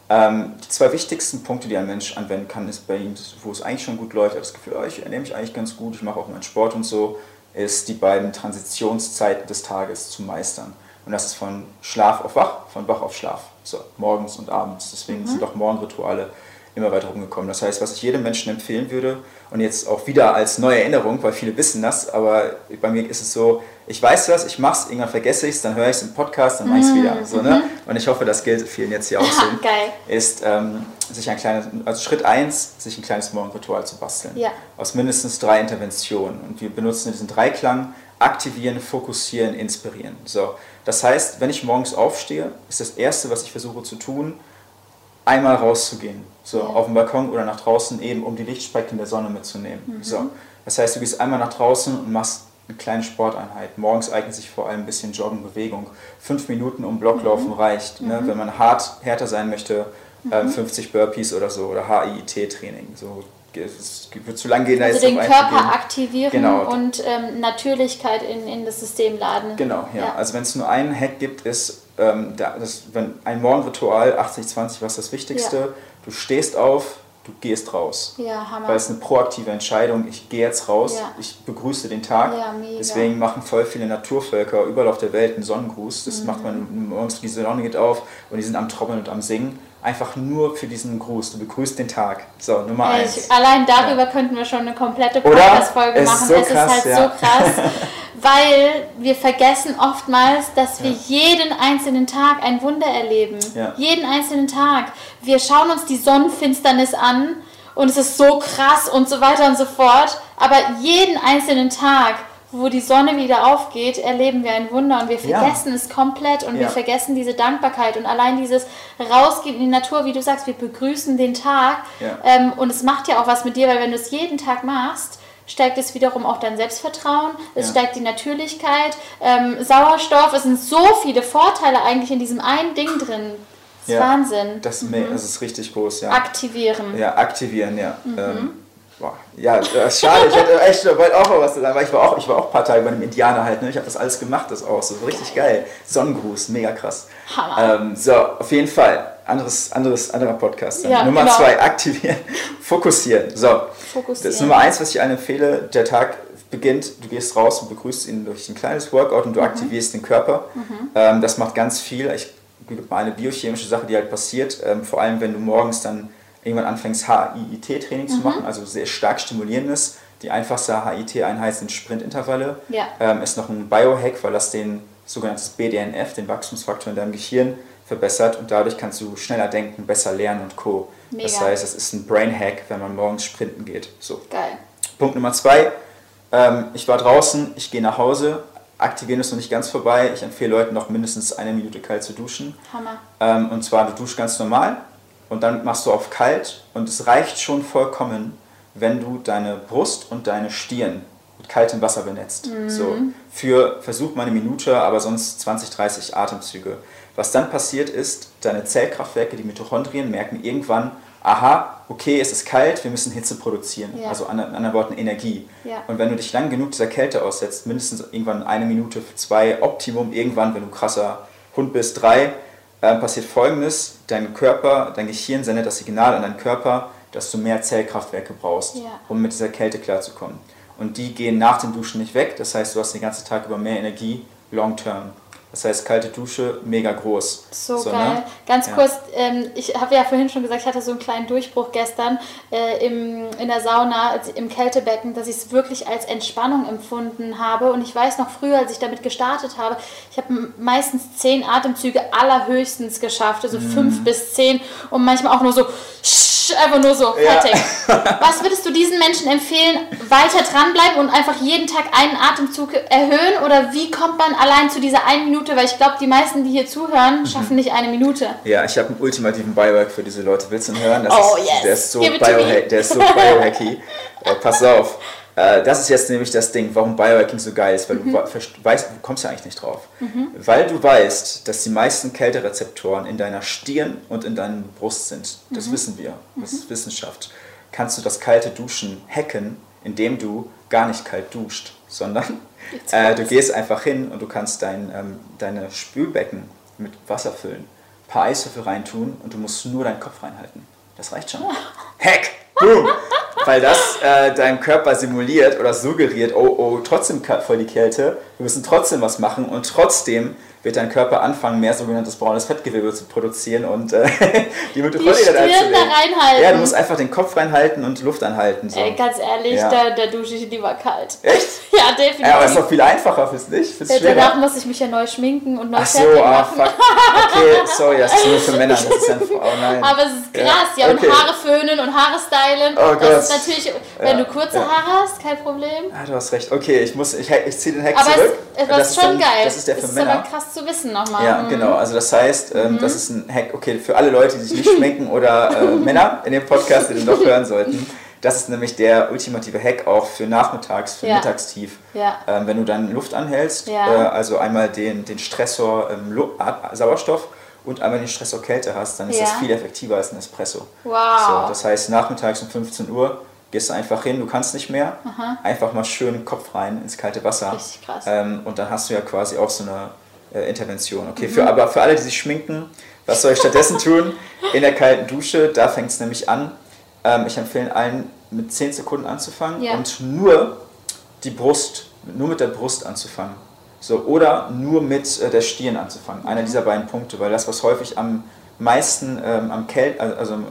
Ähm, die zwei wichtigsten Punkte, die ein Mensch anwenden kann, ist bei ihm, wo es eigentlich schon gut läuft, er hat das Gefühl, oh, ich ernähre mich eigentlich ganz gut, ich mache auch meinen Sport und so, ist die beiden Transitionszeiten des Tages zu meistern. Und das ist von Schlaf auf Wach, von Wach auf Schlaf. So, morgens und abends. Deswegen sind auch Morgenrituale immer weiter rumgekommen. Das heißt, was ich jedem Menschen empfehlen würde, und jetzt auch wieder als neue Erinnerung, weil viele wissen das, aber bei mir ist es so, ich weiß was, ich mach's, irgendwann vergesse ich es, dann höre ich es im Podcast, dann mache ich es wieder. So, ne? Und ich hoffe, das gilt vielen jetzt hier auch so. Geil. Ist ähm, sich ein kleines, also Schritt 1, sich ein kleines Morgenritual zu basteln. Ja. Aus mindestens drei Interventionen. Und wir benutzen diesen Dreiklang, aktivieren, fokussieren, inspirieren. So. Das heißt, wenn ich morgens aufstehe, ist das Erste, was ich versuche zu tun, einmal rauszugehen. So, Ja. auf dem Balkon oder nach draußen, eben um die Lichtspektren der Sonne mitzunehmen. So. Das heißt, du gehst einmal nach draußen und machst eine kleine Sporteinheit. Morgens eignet sich vor allem ein bisschen Joggen, Bewegung. Fünf Minuten um Blocklaufen reicht. Ne? Wenn man hart, härter sein möchte, ähm, 50 Burpees oder so oder HIIT-Training. So, es wird zu lang gehen, da Also den Körper aktivieren Genau. und ähm, Natürlichkeit in, in das System laden. Genau, ja. Ja. Also wenn es nur einen Hack gibt, ist ähm, da, das, wenn ein Morgenritual 80-20, was das Wichtigste? Ja. Du stehst auf, du gehst raus. Ja, Hammer. Weil es eine proaktive Entscheidung, ich gehe jetzt raus, Ja. ich begrüße den Tag. Ja. Deswegen machen voll viele Naturvölker überall auf der Welt einen Sonnengruß. Das Mhm. macht man morgens, die Sonne geht auf und die sind am Trommeln und am Singen. Einfach nur für diesen Gruß. Du begrüßt den Tag. So, Nummer Ey, eins. ich, allein darüber könnten wir schon eine komplette? Podcast-Folge machen. so es krass, ist halt ja. so krass, weil wir vergessen oftmals, dass wir Ja. jeden einzelnen Tag ein Wunder erleben. Ja. Jeden einzelnen Tag. Wir schauen uns die Sonnenfinsternis an und es ist so krass und so weiter und so fort. Aber jeden einzelnen Tag, wo die Sonne wieder aufgeht, erleben wir ein Wunder und wir Ja. vergessen es komplett und wir Ja. vergessen diese Dankbarkeit und allein dieses Rausgehen in die Natur, wie du sagst, wir begrüßen den Tag Ja. ähm, und es macht ja auch was mit dir, weil wenn du es jeden Tag machst, steigt es wiederum auch dein Selbstvertrauen, es ja. steigt die Natürlichkeit, ähm, Sauerstoff, es sind so viele Vorteile eigentlich in diesem einen Ding drin. Das ja, ist Wahnsinn. Das, mhm. das ist richtig groß, ja. Aktivieren. Ja, aktivieren, ja. Mhm. Ähm, Boah, ja, das ist schade. Ich hätte echt wollte auch mal was sagen, weil ich war auch, ich war auch ein paar Tage bei einem Indianer halt. Ne? Ich habe das alles gemacht, das auch so richtig geil. Sonnengruß, mega krass. Ähm, so, auf jeden Fall. Anderes, anderes, anderer Podcast. Ja, Nummer genau. zwei, aktivieren, fokussieren. So, fokussieren. das ist Nummer eins, was ich allen empfehle. Der Tag beginnt, du gehst raus und begrüßt ihn durch ein kleines Workout und du mhm. aktivierst den Körper. Mhm. Ähm, das macht ganz viel. Ich eine biochemische Sache, die halt passiert. Ähm, vor allem, wenn du morgens dann irgendwann anfängst, HIIT-Training mhm. zu machen, also sehr stark stimulierendes. Die einfachste HIIT-Einheit sind Sprintintervalle. Ja. Ähm, ist noch ein Biohack, weil das den sogenanntes BDNF, den Wachstumsfaktor in deinem Gehirn, verbessert und dadurch kannst du schneller denken, besser lernen und Co. Mega. Das heißt, es ist ein Brain-Hack, wenn man morgens sprinten geht. So. Geil. Punkt Nummer zwei, ähm, ich war draußen, ich gehe nach Hause, aktivieren ist noch nicht ganz vorbei. Ich empfehle Leuten noch mindestens eine Minute kalt zu duschen. Hammer. Ähm, und zwar, du duschst ganz normal, und dann machst du auf kalt und es reicht schon vollkommen, wenn du deine Brust und deine Stirn mit kaltem Wasser benetzt. Mhm. So, für versuch mal eine Minute, aber sonst 20, 30 Atemzüge. Was dann passiert ist, deine Zellkraftwerke, die Mitochondrien, merken irgendwann, aha, okay, es ist kalt, wir müssen Hitze produzieren. Ja. Also in anderen Worten Energie. Ja. Und wenn du dich lang genug dieser Kälte aussetzt, mindestens irgendwann eine Minute, zwei, Optimum, irgendwann, wenn du krasser Hund bist, drei, äh, passiert folgendes: Dein Körper, dein Gehirn sendet das Signal an deinen Körper, dass du mehr Zellkraftwerke brauchst, ja. um mit dieser Kälte klarzukommen. Und die gehen nach dem Duschen nicht weg, das heißt, du hast den ganzen Tag über mehr Energie, long term. Das heißt, kalte Dusche, mega groß. So, so geil. Ne? Ganz ja. kurz, ähm, ich habe ja vorhin schon gesagt, ich hatte so einen kleinen Durchbruch gestern äh, im, in der Sauna, im Kältebecken, dass ich es wirklich als Entspannung empfunden habe. Und ich weiß noch früher, als ich damit gestartet habe, ich habe meistens zehn Atemzüge allerhöchstens geschafft, also mhm. fünf bis zehn und manchmal auch nur so einfach nur so, fertig. Ja. Was würdest du diesen Menschen empfehlen, weiter dranbleiben und einfach jeden Tag einen Atemzug erhöhen? Oder wie kommt man allein zu dieser einen Minute? Weil ich glaube, die meisten, die hier zuhören, mhm. schaffen nicht eine Minute. Ja, ich habe einen ultimativen Biohack für diese Leute. Willst du ihn hören? Das oh, ist, yes. Der ist so, Biohack, der ist so biohacky. äh, pass auf. Äh, das ist jetzt nämlich das Ding, warum Biohacking so geil ist, weil mhm. du weißt, du kommst ja eigentlich nicht drauf. Mhm. Weil du weißt, dass die meisten Kälterezeptoren in deiner Stirn und in deiner Brust sind. Das mhm. wissen wir. Das ist mhm. Wissenschaft. Kannst du das kalte Duschen hacken, indem du gar nicht kalt duscht, sondern äh, du gehst einfach hin und du kannst dein, ähm, deine Spülbecken mit Wasser füllen, ein paar Eiswürfel reintun und du musst nur deinen Kopf reinhalten. Das reicht schon. Hack! Boom! Weil das äh, deinem Körper simuliert oder suggeriert, oh, oh, trotzdem voll die Kälte, wir müssen trotzdem was machen und trotzdem wird dein Körper anfangen, mehr sogenanntes braunes Fettgewebe zu produzieren und äh, die Mitochondrien da reinhalten. Ja, du musst einfach den Kopf reinhalten und Luft anhalten. So. Ey, ganz ehrlich, ja. da, da dusche ich lieber kalt. Echt? ja, definitiv. Ja, aber es ist doch viel einfacher fürs nicht. Für's ja, danach muss ich mich ja neu schminken und neu Ach so, ah, fuck. Okay, sorry, das ist nur für Männer. Das ist einfach, oh nein. Aber es ist krass, ja, ja okay. und Haare föhnen und Haare stylen. Oh Gott. Das ist natürlich, wenn du kurze Haare hast, kein Problem. Ah, du hast recht. Okay, ich, muss, ich, ich ziehe den Hack aber zurück. Aber es, ist schon dann, geil. Das ist der für Männer. Das ist aber krass zu wissen nochmal. Ja, mhm. genau. Also das heißt, ähm, mhm. das ist ein Hack, okay, für alle Leute, die sich nicht schminken oder äh, Männer in dem Podcast, die den doch hören sollten. Das ist nämlich der ultimative Hack auch für nachmittags, für ja. Mittagstief. Ja. Ähm, wenn du dann Luft anhältst, ja. äh, also einmal den, den Stressor ähm, Sauerstoff und einmal den Stressor Kälte hast, dann ist das viel effektiver als ein Espresso. Wow. So, das heißt, nachmittags um 15 Uhr gehst du einfach hin, du kannst nicht mehr, Aha. einfach mal schön Kopf rein ins kalte Wasser. Richtig krass. Ähm, und dann hast du ja quasi auch so eine äh, Intervention. Okay, mhm. für, aber für alle, die sich schminken, was soll ich stattdessen tun? In der kalten Dusche, da fängt es nämlich an. Ähm, ich empfehle allen, mit 10 Sekunden anzufangen ja. und nur die Brust, nur mit der Brust anzufangen. So, oder nur mit äh, der Stirn anzufangen. Mhm. Einer dieser beiden Punkte, weil das, was häufig am meisten ähm, am Kälte, also, also am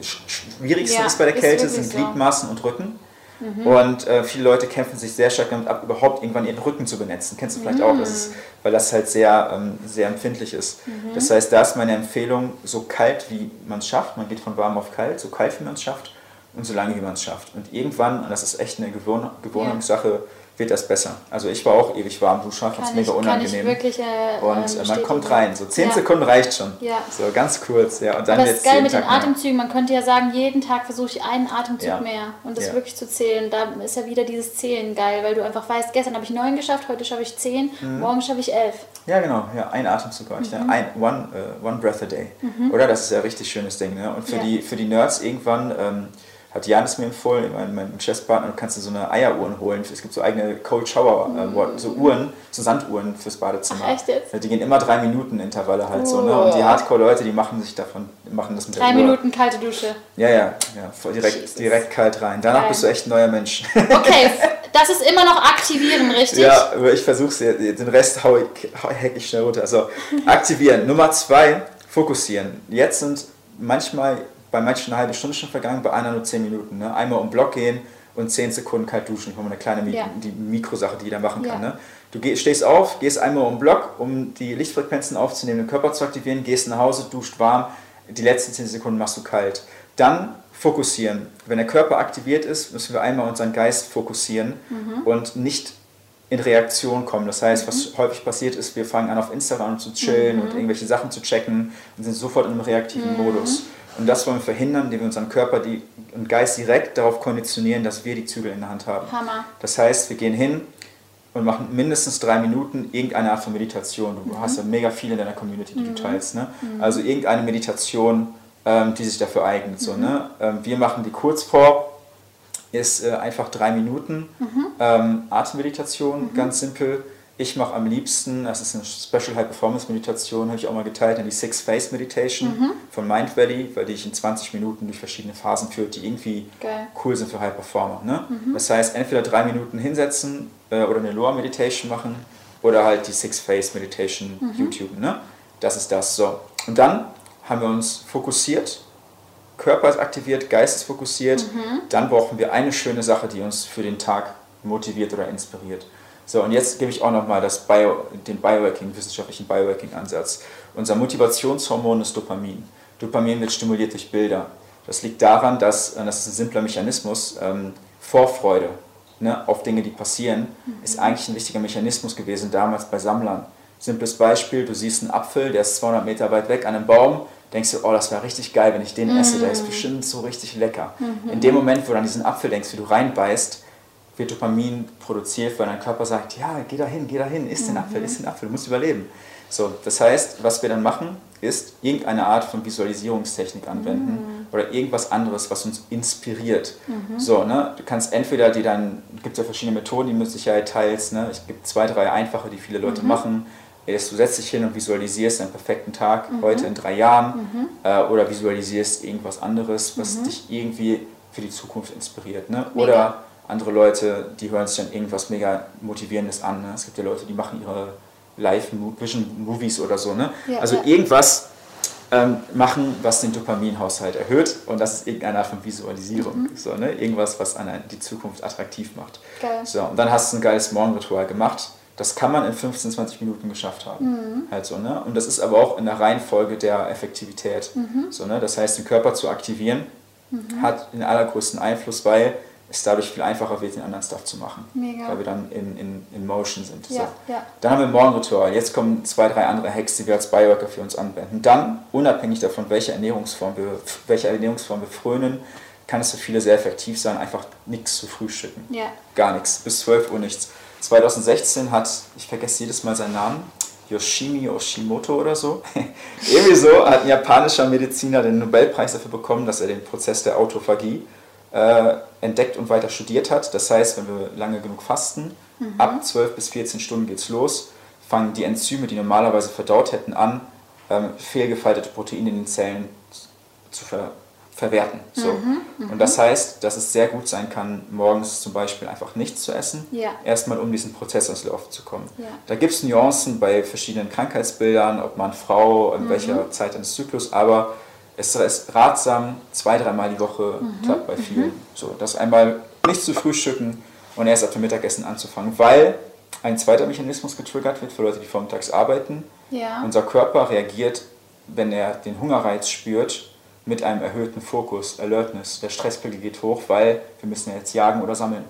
schwierigsten ja, ist bei der Kälte, sind Gliedmaßen so. und Rücken. Mhm. Und äh, viele Leute kämpfen sich sehr stark damit ab, überhaupt irgendwann ihren Rücken zu benetzen. Kennst du vielleicht mhm. auch, das ist, weil das halt sehr, ähm, sehr empfindlich ist. Mhm. Das heißt, da ist meine Empfehlung, so kalt wie man es schafft, man geht von warm auf kalt, so kalt wie man es schafft und so lange wie man es schafft. Und irgendwann, und das ist echt eine Gewohn Gewohnungssache, ja. Wird das besser. Also ich war auch ewig warm duschen, fand es mega unangenehm. Wirklich, äh, und äh, man kommt rein, so 10 ja. Sekunden reicht schon. Ja. So ganz kurz, ja. Und dann Aber das ist geil mit Tag den Atemzügen. Man könnte ja sagen, jeden Tag versuche ich einen Atemzug ja. mehr und das wirklich zu zählen. Da ist ja wieder dieses Zählen geil, weil du einfach weißt, gestern habe ich neun geschafft, heute schaffe ich zehn, mhm. morgen schaffe ich elf. Ja, genau, ja, ein Atemzug reicht. Mhm. Ein, one, uh, one breath a day. Mhm. Oder? Das ist ja ein richtig schönes Ding. Ne? Und für, die, für die Nerds irgendwann. Ähm, hat Janis mir empfohlen, mein, mein Chesspartner, du kannst dir so eine Eieruhren holen. Es gibt so eigene Cold Shower, äh, so Uhren, so Sanduhren fürs Badezimmer. Ach, echt jetzt? Die gehen immer drei Minuten Intervalle halt oh. so. Ne? Und die oh. Hardcore-Leute, die machen sich davon, machen das mit Drei Minuten kalte Dusche. Ja, ja, ja direkt, direkt kalt rein. Danach Geil. bist du echt ein neuer Mensch. Okay, das ist immer noch aktivieren, richtig? Ja, aber ich versuche es, den Rest hau ich, hack ich schnell runter. Also aktivieren. Nummer zwei, fokussieren. Jetzt sind manchmal bei manchen eine halbe Stunde schon vergangen, bei einer nur zehn Minuten. Ne? Einmal um Block gehen und zehn Sekunden kalt duschen. Ich mache mal eine kleine ja. die Mikrosache, die jeder machen kann. Ja. Ne? Du geh, stehst auf, gehst einmal um Block, um die Lichtfrequenzen aufzunehmen, den Körper zu aktivieren, gehst nach Hause, duscht warm, die letzten zehn Sekunden machst du kalt. Dann fokussieren. Wenn der Körper aktiviert ist, müssen wir einmal unseren Geist fokussieren mhm. und nicht in Reaktion kommen. Das heißt, was mhm. häufig passiert ist, wir fangen an auf Instagram zu chillen mhm. und irgendwelche Sachen zu checken und sind sofort in einem reaktiven mhm. Modus. Und das wollen wir verhindern, indem wir unseren Körper die, und Geist direkt darauf konditionieren, dass wir die Zügel in der Hand haben. Hammer. Das heißt, wir gehen hin und machen mindestens drei Minuten irgendeine Art von Meditation. Du mhm. hast ja mega viele in deiner Community, die mhm. du teilst. Ne? Mhm. Also irgendeine Meditation, ähm, die sich dafür eignet. So, ne? Mhm. Ähm, wir machen die Kurzform, ist äh, einfach drei Minuten mhm. ähm, Atemmeditation, mhm. ganz simpel ich mache am liebsten, das ist eine Special High Performance Meditation, habe ich auch mal geteilt, die Six Phase Meditation mhm. von Mind Valley, weil die ich in 20 Minuten durch verschiedene Phasen führt, die irgendwie Geil. cool sind für High Performer. Ne? Mhm. Das heißt, entweder drei Minuten hinsetzen äh, oder eine Lower Meditation machen oder halt die Six Phase Meditation mhm. YouTube. Ne? Das ist das. So. Und dann haben wir uns fokussiert, Körper ist aktiviert, Geist ist fokussiert. Mhm. Dann brauchen wir eine schöne Sache, die uns für den Tag motiviert oder inspiriert. So, und jetzt gebe ich auch nochmal Bio, den Biohacking, wissenschaftlichen Biohacking-Ansatz. Unser Motivationshormon ist Dopamin. Dopamin wird stimuliert durch Bilder. Das liegt daran, dass, das ist ein simpler Mechanismus, ähm, Vorfreude ne, auf Dinge, die passieren, mhm. ist eigentlich ein wichtiger Mechanismus gewesen damals bei Sammlern. Simples Beispiel, du siehst einen Apfel, der ist 200 Meter weit weg an einem Baum, denkst du, oh, das wäre richtig geil, wenn ich den mhm. esse, der ist bestimmt so richtig lecker. Mhm. In dem Moment, wo du an diesen Apfel denkst, wie du reinbeißt, wird Dopamin produziert, weil dein Körper sagt, ja, geh da hin, geh da hin, isst den Apfel, mhm. isst den Apfel, du musst überleben. So, das heißt, was wir dann machen, ist irgendeine Art von Visualisierungstechnik anwenden mhm. oder irgendwas anderes, was uns inspiriert. Mhm. So, ne? Du kannst entweder die dann, es gibt ja verschiedene Methoden, die du mit Sicherheit teilst, ne? es gibt zwei, drei einfache, die viele Leute mhm. machen. Ist, du setzt dich hin und visualisierst einen perfekten Tag mhm. heute in drei Jahren mhm. äh, oder visualisierst irgendwas anderes, was dich irgendwie für die Zukunft inspiriert. Ne? Oder andere Leute, die hören sich dann irgendwas mega Motivierendes an. Ne? Es gibt ja Leute, die machen ihre Live-Vision-Movies oder so. Ne? Ja, also ja. irgendwas ähm, machen, was den Dopaminhaushalt erhöht und das ist irgendeine Art von Visualisierung. Mhm. So, ne? Irgendwas, was an die Zukunft attraktiv macht. Geil. So, und dann hast du ein geiles Morgenritual gemacht. Das kann man in 15, 20 Minuten geschafft haben. Mhm. Halt so, ne? Und das ist aber auch in der Reihenfolge der Effektivität. Mhm. So, ne? Das heißt, den Körper zu aktivieren, mhm. hat den allergrößten Einfluss, weil es dadurch viel einfacher wird, den anderen Stuff zu machen. Mega. Weil wir dann in, in, in Motion sind. Ja, so. ja. Dann haben wir Morgenritual. Jetzt kommen zwei, drei andere Hacks, die wir als Bioworker für uns anwenden. Dann, unabhängig davon, welche Ernährungsform wir, welche Ernährungsform wir frönen, kann es für viele sehr effektiv sein, einfach nichts zu frühstücken. Ja. Gar nichts. Bis 12 Uhr nichts. 2016 hat, ich vergesse jedes Mal seinen Namen, Yoshimi Oshimoto oder so. Irgendwie so hat ein japanischer Mediziner den Nobelpreis dafür bekommen, dass er den Prozess der Autophagie äh, entdeckt und weiter studiert hat. Das heißt, wenn wir lange genug fasten, mhm. ab 12 bis 14 Stunden geht es los, fangen die Enzyme, die normalerweise verdaut hätten, an, ähm, fehlgefaltete Proteine in den Zellen zu ver verwerten. So. Mhm, mhm, und das heißt, dass es sehr gut sein kann, morgens zum Beispiel einfach nichts zu essen, ja. erstmal um diesen Prozess ans Laufen zu kommen. Ja. Da gibt es Nuancen bei verschiedenen Krankheitsbildern, ob man Frau, in mhm. welcher Zeit eines Zyklus, aber es ist ratsam, zwei, dreimal die Woche, mhm. klappt bei vielen. Mhm. So, das einmal nicht zu frühstücken und erst ab dem Mittagessen anzufangen, weil ein zweiter Mechanismus getriggert wird für Leute, die vormittags arbeiten. Ja. Unser Körper reagiert, wenn er den Hungerreiz spürt, mit einem erhöhten Fokus, Alertness. Der Stresspegel geht hoch, weil wir müssen ja jetzt jagen oder sammeln.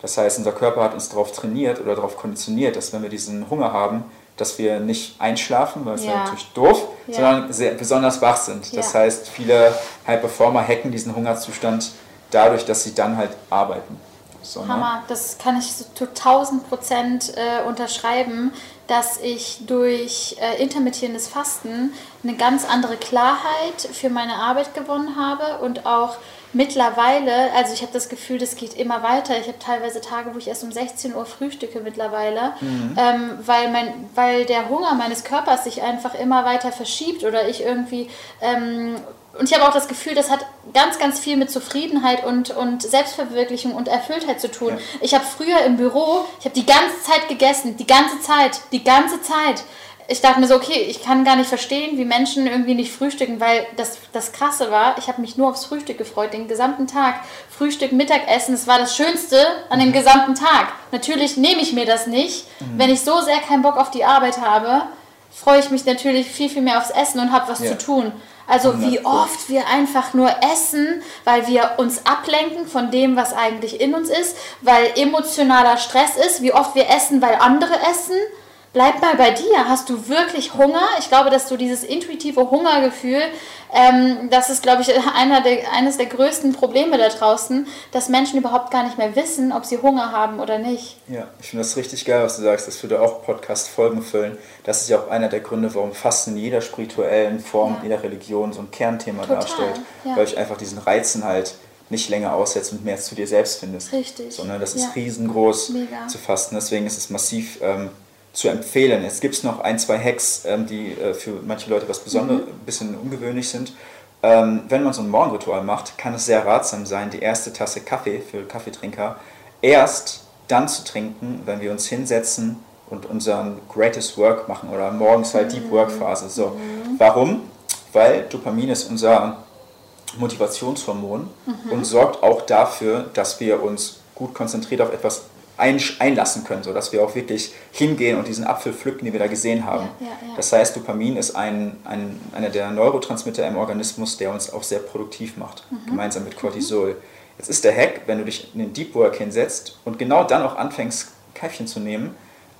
Das heißt, unser Körper hat uns darauf trainiert oder darauf konditioniert, dass wenn wir diesen Hunger haben, dass wir nicht einschlafen, weil es ja. natürlich doof, ja. sondern sehr, besonders wach sind. Das ja. heißt, viele High Performer hacken diesen Hungerzustand dadurch, dass sie dann halt arbeiten. So, ne? Hammer, das kann ich so zu 1000 Prozent äh, unterschreiben, dass ich durch äh, intermittierendes Fasten eine ganz andere Klarheit für meine Arbeit gewonnen habe und auch mittlerweile, also ich habe das Gefühl, das geht immer weiter. Ich habe teilweise Tage, wo ich erst um 16 Uhr frühstücke mittlerweile, mhm. ähm, weil, mein, weil der Hunger meines Körpers sich einfach immer weiter verschiebt oder ich irgendwie ähm, und ich habe auch das Gefühl, das hat ganz, ganz viel mit Zufriedenheit und, und Selbstverwirklichung und Erfülltheit zu tun. Ja. Ich habe früher im Büro, ich habe die ganze Zeit gegessen, die ganze Zeit, die ganze Zeit. Ich dachte mir so, okay, ich kann gar nicht verstehen, wie Menschen irgendwie nicht frühstücken, weil das, das Krasse war, ich habe mich nur aufs Frühstück gefreut, den gesamten Tag. Frühstück, Mittagessen, das war das Schönste an dem mhm. gesamten Tag. Natürlich nehme ich mir das nicht, mhm. wenn ich so sehr keinen Bock auf die Arbeit habe freue ich mich natürlich viel, viel mehr aufs Essen und habe was ja. zu tun. Also wie oft wir einfach nur essen, weil wir uns ablenken von dem, was eigentlich in uns ist, weil emotionaler Stress ist, wie oft wir essen, weil andere essen. Bleib mal bei dir. Hast du wirklich Hunger? Ich glaube, dass du dieses intuitive Hungergefühl, ähm, das ist, glaube ich, einer der, eines der größten Probleme da draußen, dass Menschen überhaupt gar nicht mehr wissen, ob sie Hunger haben oder nicht. Ja, ich finde das richtig geil, was du sagst. Das würde auch Podcast-Folgen füllen. Das ist ja auch einer der Gründe, warum Fasten in jeder spirituellen Form, ja. jeder Religion so ein Kernthema Total, darstellt. Ja. Weil ich einfach diesen Reizen halt nicht länger aussetzt und mehr zu dir selbst findest. Richtig. Sondern das ist ja. riesengroß Mega. zu fasten. Deswegen ist es massiv ähm, zu empfehlen. Es gibt noch ein, zwei Hacks, ähm, die äh, für manche Leute was Besonderes, mhm. ein bisschen ungewöhnlich sind. Ähm, wenn man so ein Morgenritual macht, kann es sehr ratsam sein, die erste Tasse Kaffee für Kaffeetrinker erst dann zu trinken, wenn wir uns hinsetzen und unseren Greatest Work machen oder morgens halt Deep Work Phase. So. Mhm. Warum? Weil Dopamin ist unser Motivationshormon mhm. und sorgt auch dafür, dass wir uns gut konzentriert auf etwas einlassen können, sodass wir auch wirklich hingehen und diesen Apfel pflücken, den wir da gesehen haben. Ja, ja, ja. Das heißt, Dopamin ist ein, ein, einer der Neurotransmitter im Organismus, der uns auch sehr produktiv macht, mhm. gemeinsam mit Cortisol. Mhm. Jetzt ist der Hack, wenn du dich in den Deep Work hinsetzt und genau dann auch anfängst, Käffchen zu nehmen,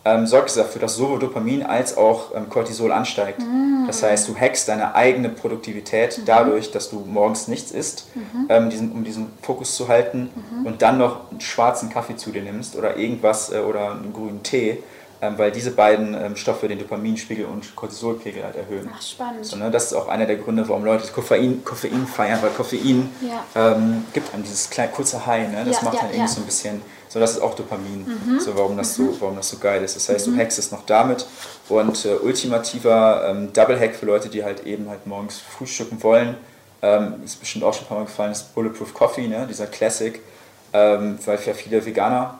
ähm, sorgt es dafür, dass sowohl Dopamin als auch ähm, Cortisol ansteigt. Mhm. Das heißt, du hackst deine eigene Produktivität mhm. dadurch, dass du morgens nichts isst, mhm. ähm, diesen, um diesen Fokus zu halten mhm. und dann noch einen schwarzen Kaffee zu dir nimmst oder irgendwas äh, oder einen grünen Tee, weil diese beiden ähm, Stoffe den Dopaminspiegel und Cortisolpegel halt erhöhen. Ach, spannend. So, ne, das ist auch einer der Gründe, warum Leute Koffein, Koffein feiern, weil Koffein ja. Ähm, gibt einem dieses kleine, kurze High. Ne? Das ja, macht ja, dann irgendwie so ein bisschen so das ist auch Dopamin, mhm. so, warum, das mhm. so, warum das so geil ist. Das heißt, mhm. du hackst es noch damit und äh, ultimativer ähm, Double Hack für Leute, die halt eben halt morgens frühstücken wollen, ähm, ist bestimmt auch schon ein paar Mal gefallen, ist Bulletproof Coffee, ne? dieser Classic, ähm, weil für viele Veganer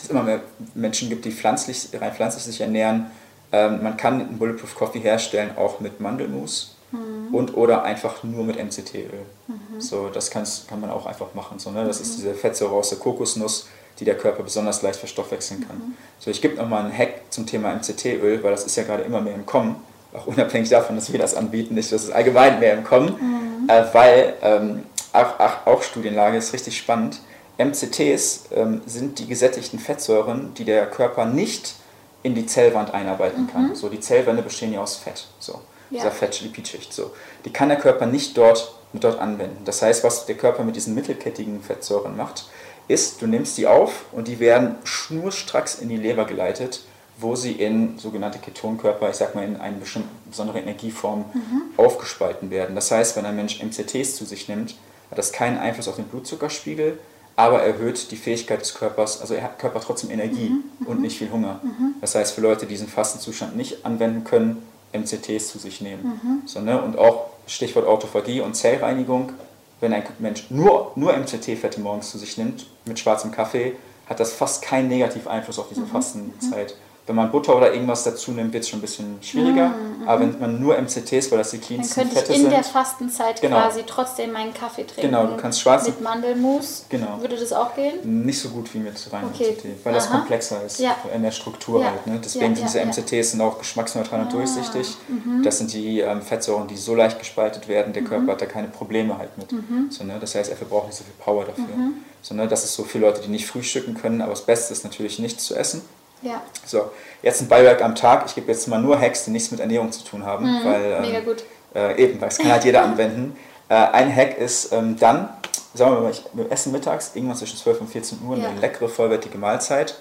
es immer mehr Menschen gibt, die pflanzlich, rein pflanzlich sich ernähren. Ähm, man kann einen Bulletproof Coffee herstellen, auch mit Mandelmus mhm. und oder einfach nur mit MCT-Öl. Mhm. So, das kann man auch einfach machen. So, ne? Das ist mhm. diese Fettsäure aus der Kokosnuss, die der Körper besonders leicht verstoffwechseln kann. Mhm. So, ich gebe nochmal einen Hack zum Thema MCT-Öl, weil das ist ja gerade immer mehr im Kommen, auch unabhängig davon, dass wir das anbieten, nicht, dass es allgemein mehr im Kommen, mhm. äh, weil ähm, auch, auch, auch, Studienlage ist richtig spannend. MCTs ähm, sind die gesättigten Fettsäuren, die der Körper nicht in die Zellwand einarbeiten kann. Mhm. So, die Zellwände bestehen ja aus Fett, so, ja. dieser Fettlipidschicht. So. Die kann der Körper nicht dort, dort anwenden. Das heißt, was der Körper mit diesen mittelkettigen Fettsäuren macht, ist, du nimmst die auf und die werden schnurstracks in die Leber geleitet, wo sie in sogenannte Ketonkörper, ich sag mal in eine bestimmte besondere Energieform mhm. aufgespalten werden. Das heißt, wenn ein Mensch MCTs zu sich nimmt, hat das keinen Einfluss auf den Blutzuckerspiegel, aber erhöht die Fähigkeit des Körpers, also er hat Körper trotzdem Energie mhm. mhm. und nicht viel Hunger. Mhm. Das heißt, für Leute, die diesen Fastenzustand nicht anwenden können, MCTs zu sich nehmen. Mhm. So, ne? Und auch Stichwort Autophagie und Zellreinigung, wenn ein Mensch nur, nur MCT-Fette morgens zu sich nimmt, mit schwarzem Kaffee, hat das fast keinen negativen Einfluss auf diese mhm. Fastenzeit. Wenn man Butter oder irgendwas dazu nimmt, wird es schon ein bisschen schwieriger. Mhm. Aber wenn man nur MCTs, weil das die cleansten Dann könnte ich in der Fastenzeit genau. quasi trotzdem meinen Kaffee trinken. Genau, du kannst schwarz mit Mandelmus. Genau. Würde das auch gehen? Nicht so gut wie mit reinem okay. MCT, weil Aha. das komplexer ist ja. in der Struktur ja. halt. Ne? Deswegen ja, sind diese MCTs sind auch geschmacksneutral und ah. durchsichtig. Mhm. Das sind die ähm, Fettsäuren, die so leicht gespaltet werden. Der mhm. Körper hat da keine Probleme halt mit. Mhm. So, ne? Das heißt, er verbraucht nicht so viel Power dafür. Mhm. So, ne? Das ist so für Leute, die nicht frühstücken können. Aber das Beste ist natürlich nichts zu essen. Ja. So, jetzt ein Beiwerk am Tag. Ich gebe jetzt mal nur Hacks, die nichts mit Ernährung zu tun haben. Mhm, weil, ähm, mega gut. Äh, eben, weil das kann halt jeder anwenden. Äh, ein Hack ist ähm, dann, sagen wir mal, wir essen mittags, irgendwann zwischen 12 und 14 Uhr, ja. eine leckere, vollwertige Mahlzeit.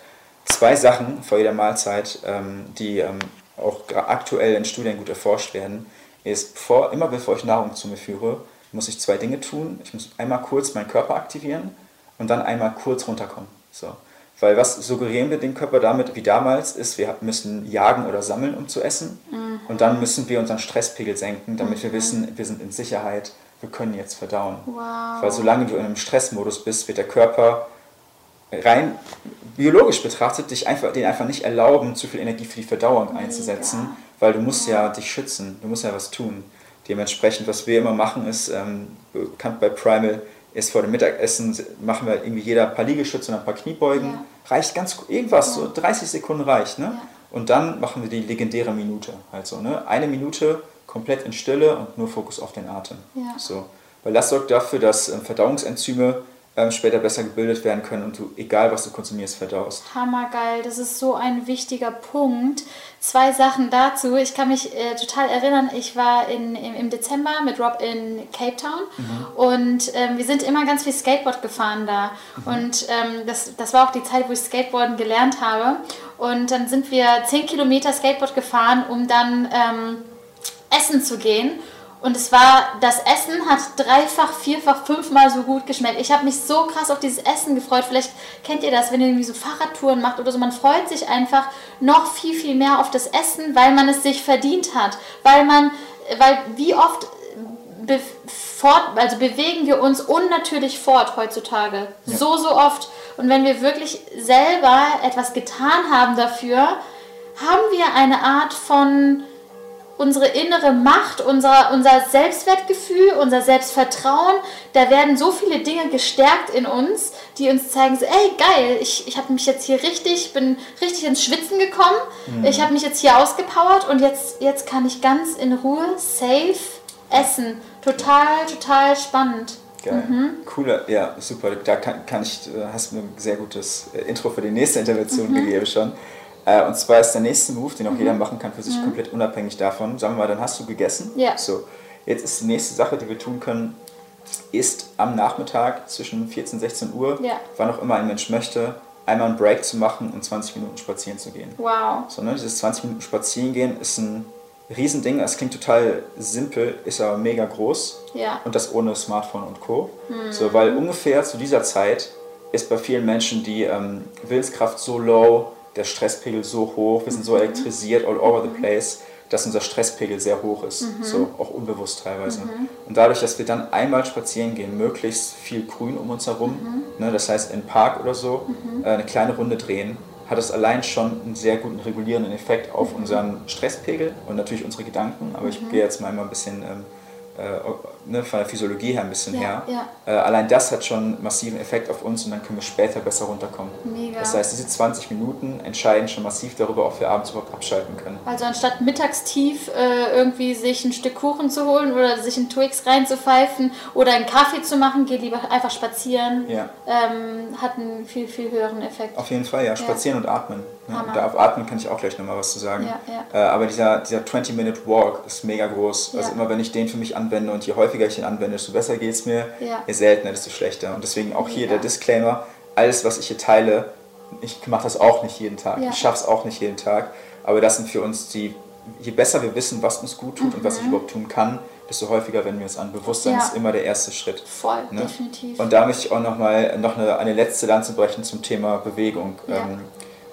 Zwei Sachen vor jeder Mahlzeit, ähm, die ähm, auch aktuell in Studien gut erforscht werden, ist, bevor, immer bevor ich Nahrung zu mir führe, muss ich zwei Dinge tun. Ich muss einmal kurz meinen Körper aktivieren und dann einmal kurz runterkommen. So. Weil was suggerieren wir dem Körper damit, wie damals, ist, wir müssen jagen oder sammeln, um zu essen. Mhm. Und dann müssen wir unseren Stresspegel senken, damit mhm. wir wissen, wir sind in Sicherheit, wir können jetzt verdauen. Wow. Weil solange du in einem Stressmodus bist, wird der Körper rein biologisch betrachtet dich einfach, den einfach nicht erlauben, zu viel Energie für die Verdauung Mega. einzusetzen, weil du musst ja. ja dich schützen, du musst ja was tun. Dementsprechend, was wir immer machen, ist ähm, bekannt bei Primal, ist vor dem Mittagessen, machen wir irgendwie jeder ein paar Liegestütze und ein paar Kniebeugen. Ja. Reicht ganz irgendwas, ja. so 30 Sekunden reicht. Ne? Ja. Und dann machen wir die legendäre Minute. Also ne? eine Minute komplett in Stille und nur Fokus auf den Atem. So. Weil das sorgt dafür, dass ähm, Verdauungsenzyme ähm, später besser gebildet werden können und du, egal was du konsumierst, verdaust. Hammergeil, das ist so ein wichtiger Punkt. Zwei Sachen dazu. Ich kann mich äh, total erinnern, ich war in, im, im, Dezember mit Rob in Cape Town mhm. und ähm, wir sind immer ganz viel Skateboard gefahren da. Mhm. Und ähm, das, das war auch die Zeit, wo ich Skateboarden gelernt habe. Und dann sind wir 10 Kilometer Skateboard gefahren, um dann ähm, essen zu gehen. Und es war, das Essen hat dreifach, vierfach, fünfmal so gut geschmeckt. Ich habe mich so krass auf dieses Essen gefreut. Vielleicht kennt ihr das, wenn ihr irgendwie so Fahrradtouren macht oder so. Man freut sich einfach noch viel, viel mehr auf das Essen, weil man es sich verdient hat. Weil man, weil wie oft be fort, also bewegen wir uns unnatürlich fort heutzutage. Ja. So, so oft. Und wenn wir wirklich selber etwas getan haben dafür, haben wir eine Art von unsere innere Macht, unser, unser Selbstwertgefühl, unser Selbstvertrauen, da werden so viele Dinge gestärkt in uns, die uns zeigen, so, ey, geil, ich, ich habe mich jetzt hier richtig, bin richtig ins Schwitzen gekommen, mhm. ich habe mich jetzt hier ausgepowert und jetzt, jetzt kann ich ganz in Ruhe, safe essen. Total, total spannend. Geil. Mhm. Cooler, ja, super. Da kann, kann ich, hast du mir ein sehr gutes äh, Intro für die nächste Intervention mhm. gegeben schon. Äh, und zwar ist der nächste Move, den auch mhm. jeder machen kann für sich mhm. komplett unabhängig davon. Sagen wir mal, dann hast du gegessen. Ja. So, jetzt ist die nächste Sache, die wir tun können, ist am Nachmittag zwischen 14 und 16 Uhr, ja. wann auch immer ein Mensch möchte, einmal einen Break zu machen und 20 Minuten spazieren zu gehen. Wow. So, ne, dieses 20 Minuten spazieren gehen ist ein Riesending. Es klingt total simpel, ist aber mega groß. Ja. Und das ohne Smartphone und Co. Mhm. So, weil ungefähr zu dieser Zeit ist bei vielen Menschen die ähm, Willenskraft so low, der Stresspegel so hoch, wir sind so mhm. elektrisiert all over the mhm. place, dass unser Stresspegel sehr hoch ist, mhm. so auch unbewusst teilweise. Mhm. Und dadurch, dass wir dann einmal spazieren gehen, möglichst viel Grün um uns herum, mhm. ne, das heißt in Park oder so, mhm. äh, eine kleine Runde drehen, hat das allein schon einen sehr guten regulierenden Effekt auf unseren Stresspegel und natürlich unsere Gedanken. Aber ich gehe jetzt mal ein bisschen ähm, äh, ne, von der Physiologie her ein bisschen ja, her. Ja. Äh, allein das hat schon einen massiven Effekt auf uns und dann können wir später besser runterkommen. Mega. Das heißt, diese 20 Minuten entscheiden schon massiv darüber, ob wir abends überhaupt abschalten können. Also anstatt mittagstief äh, irgendwie sich ein Stück Kuchen zu holen oder sich einen Twix reinzupfeifen oder einen Kaffee zu machen, geht lieber einfach spazieren. Ja. Ähm, hat einen viel, viel höheren Effekt. Auf jeden Fall, ja. Spazieren und atmen. Ne? Da auf Atmen kann ich auch gleich nochmal was zu sagen. Äh, aber dieser, dieser 20-Minute-Walk ist mega groß. Also immer wenn ich den für mich anwende und je häufiger ich den anwende, desto besser geht es mir, je seltener, desto schlechter. Und deswegen auch hier der Disclaimer, alles, was ich hier teile, ich mache das auch nicht jeden Tag. Ich schaffe es auch nicht jeden Tag. Aber das sind für uns die, je besser wir wissen, was uns gut tut mhm. und was ich mhm. überhaupt tun kann, desto häufiger wenden wir es an. Bewusstsein ja. ist immer der erste Schritt. Voll, ne? definitiv. Und da möchte ich auch nochmal noch eine, eine letzte Lanze brechen zum Thema Bewegung. Ja. Ähm,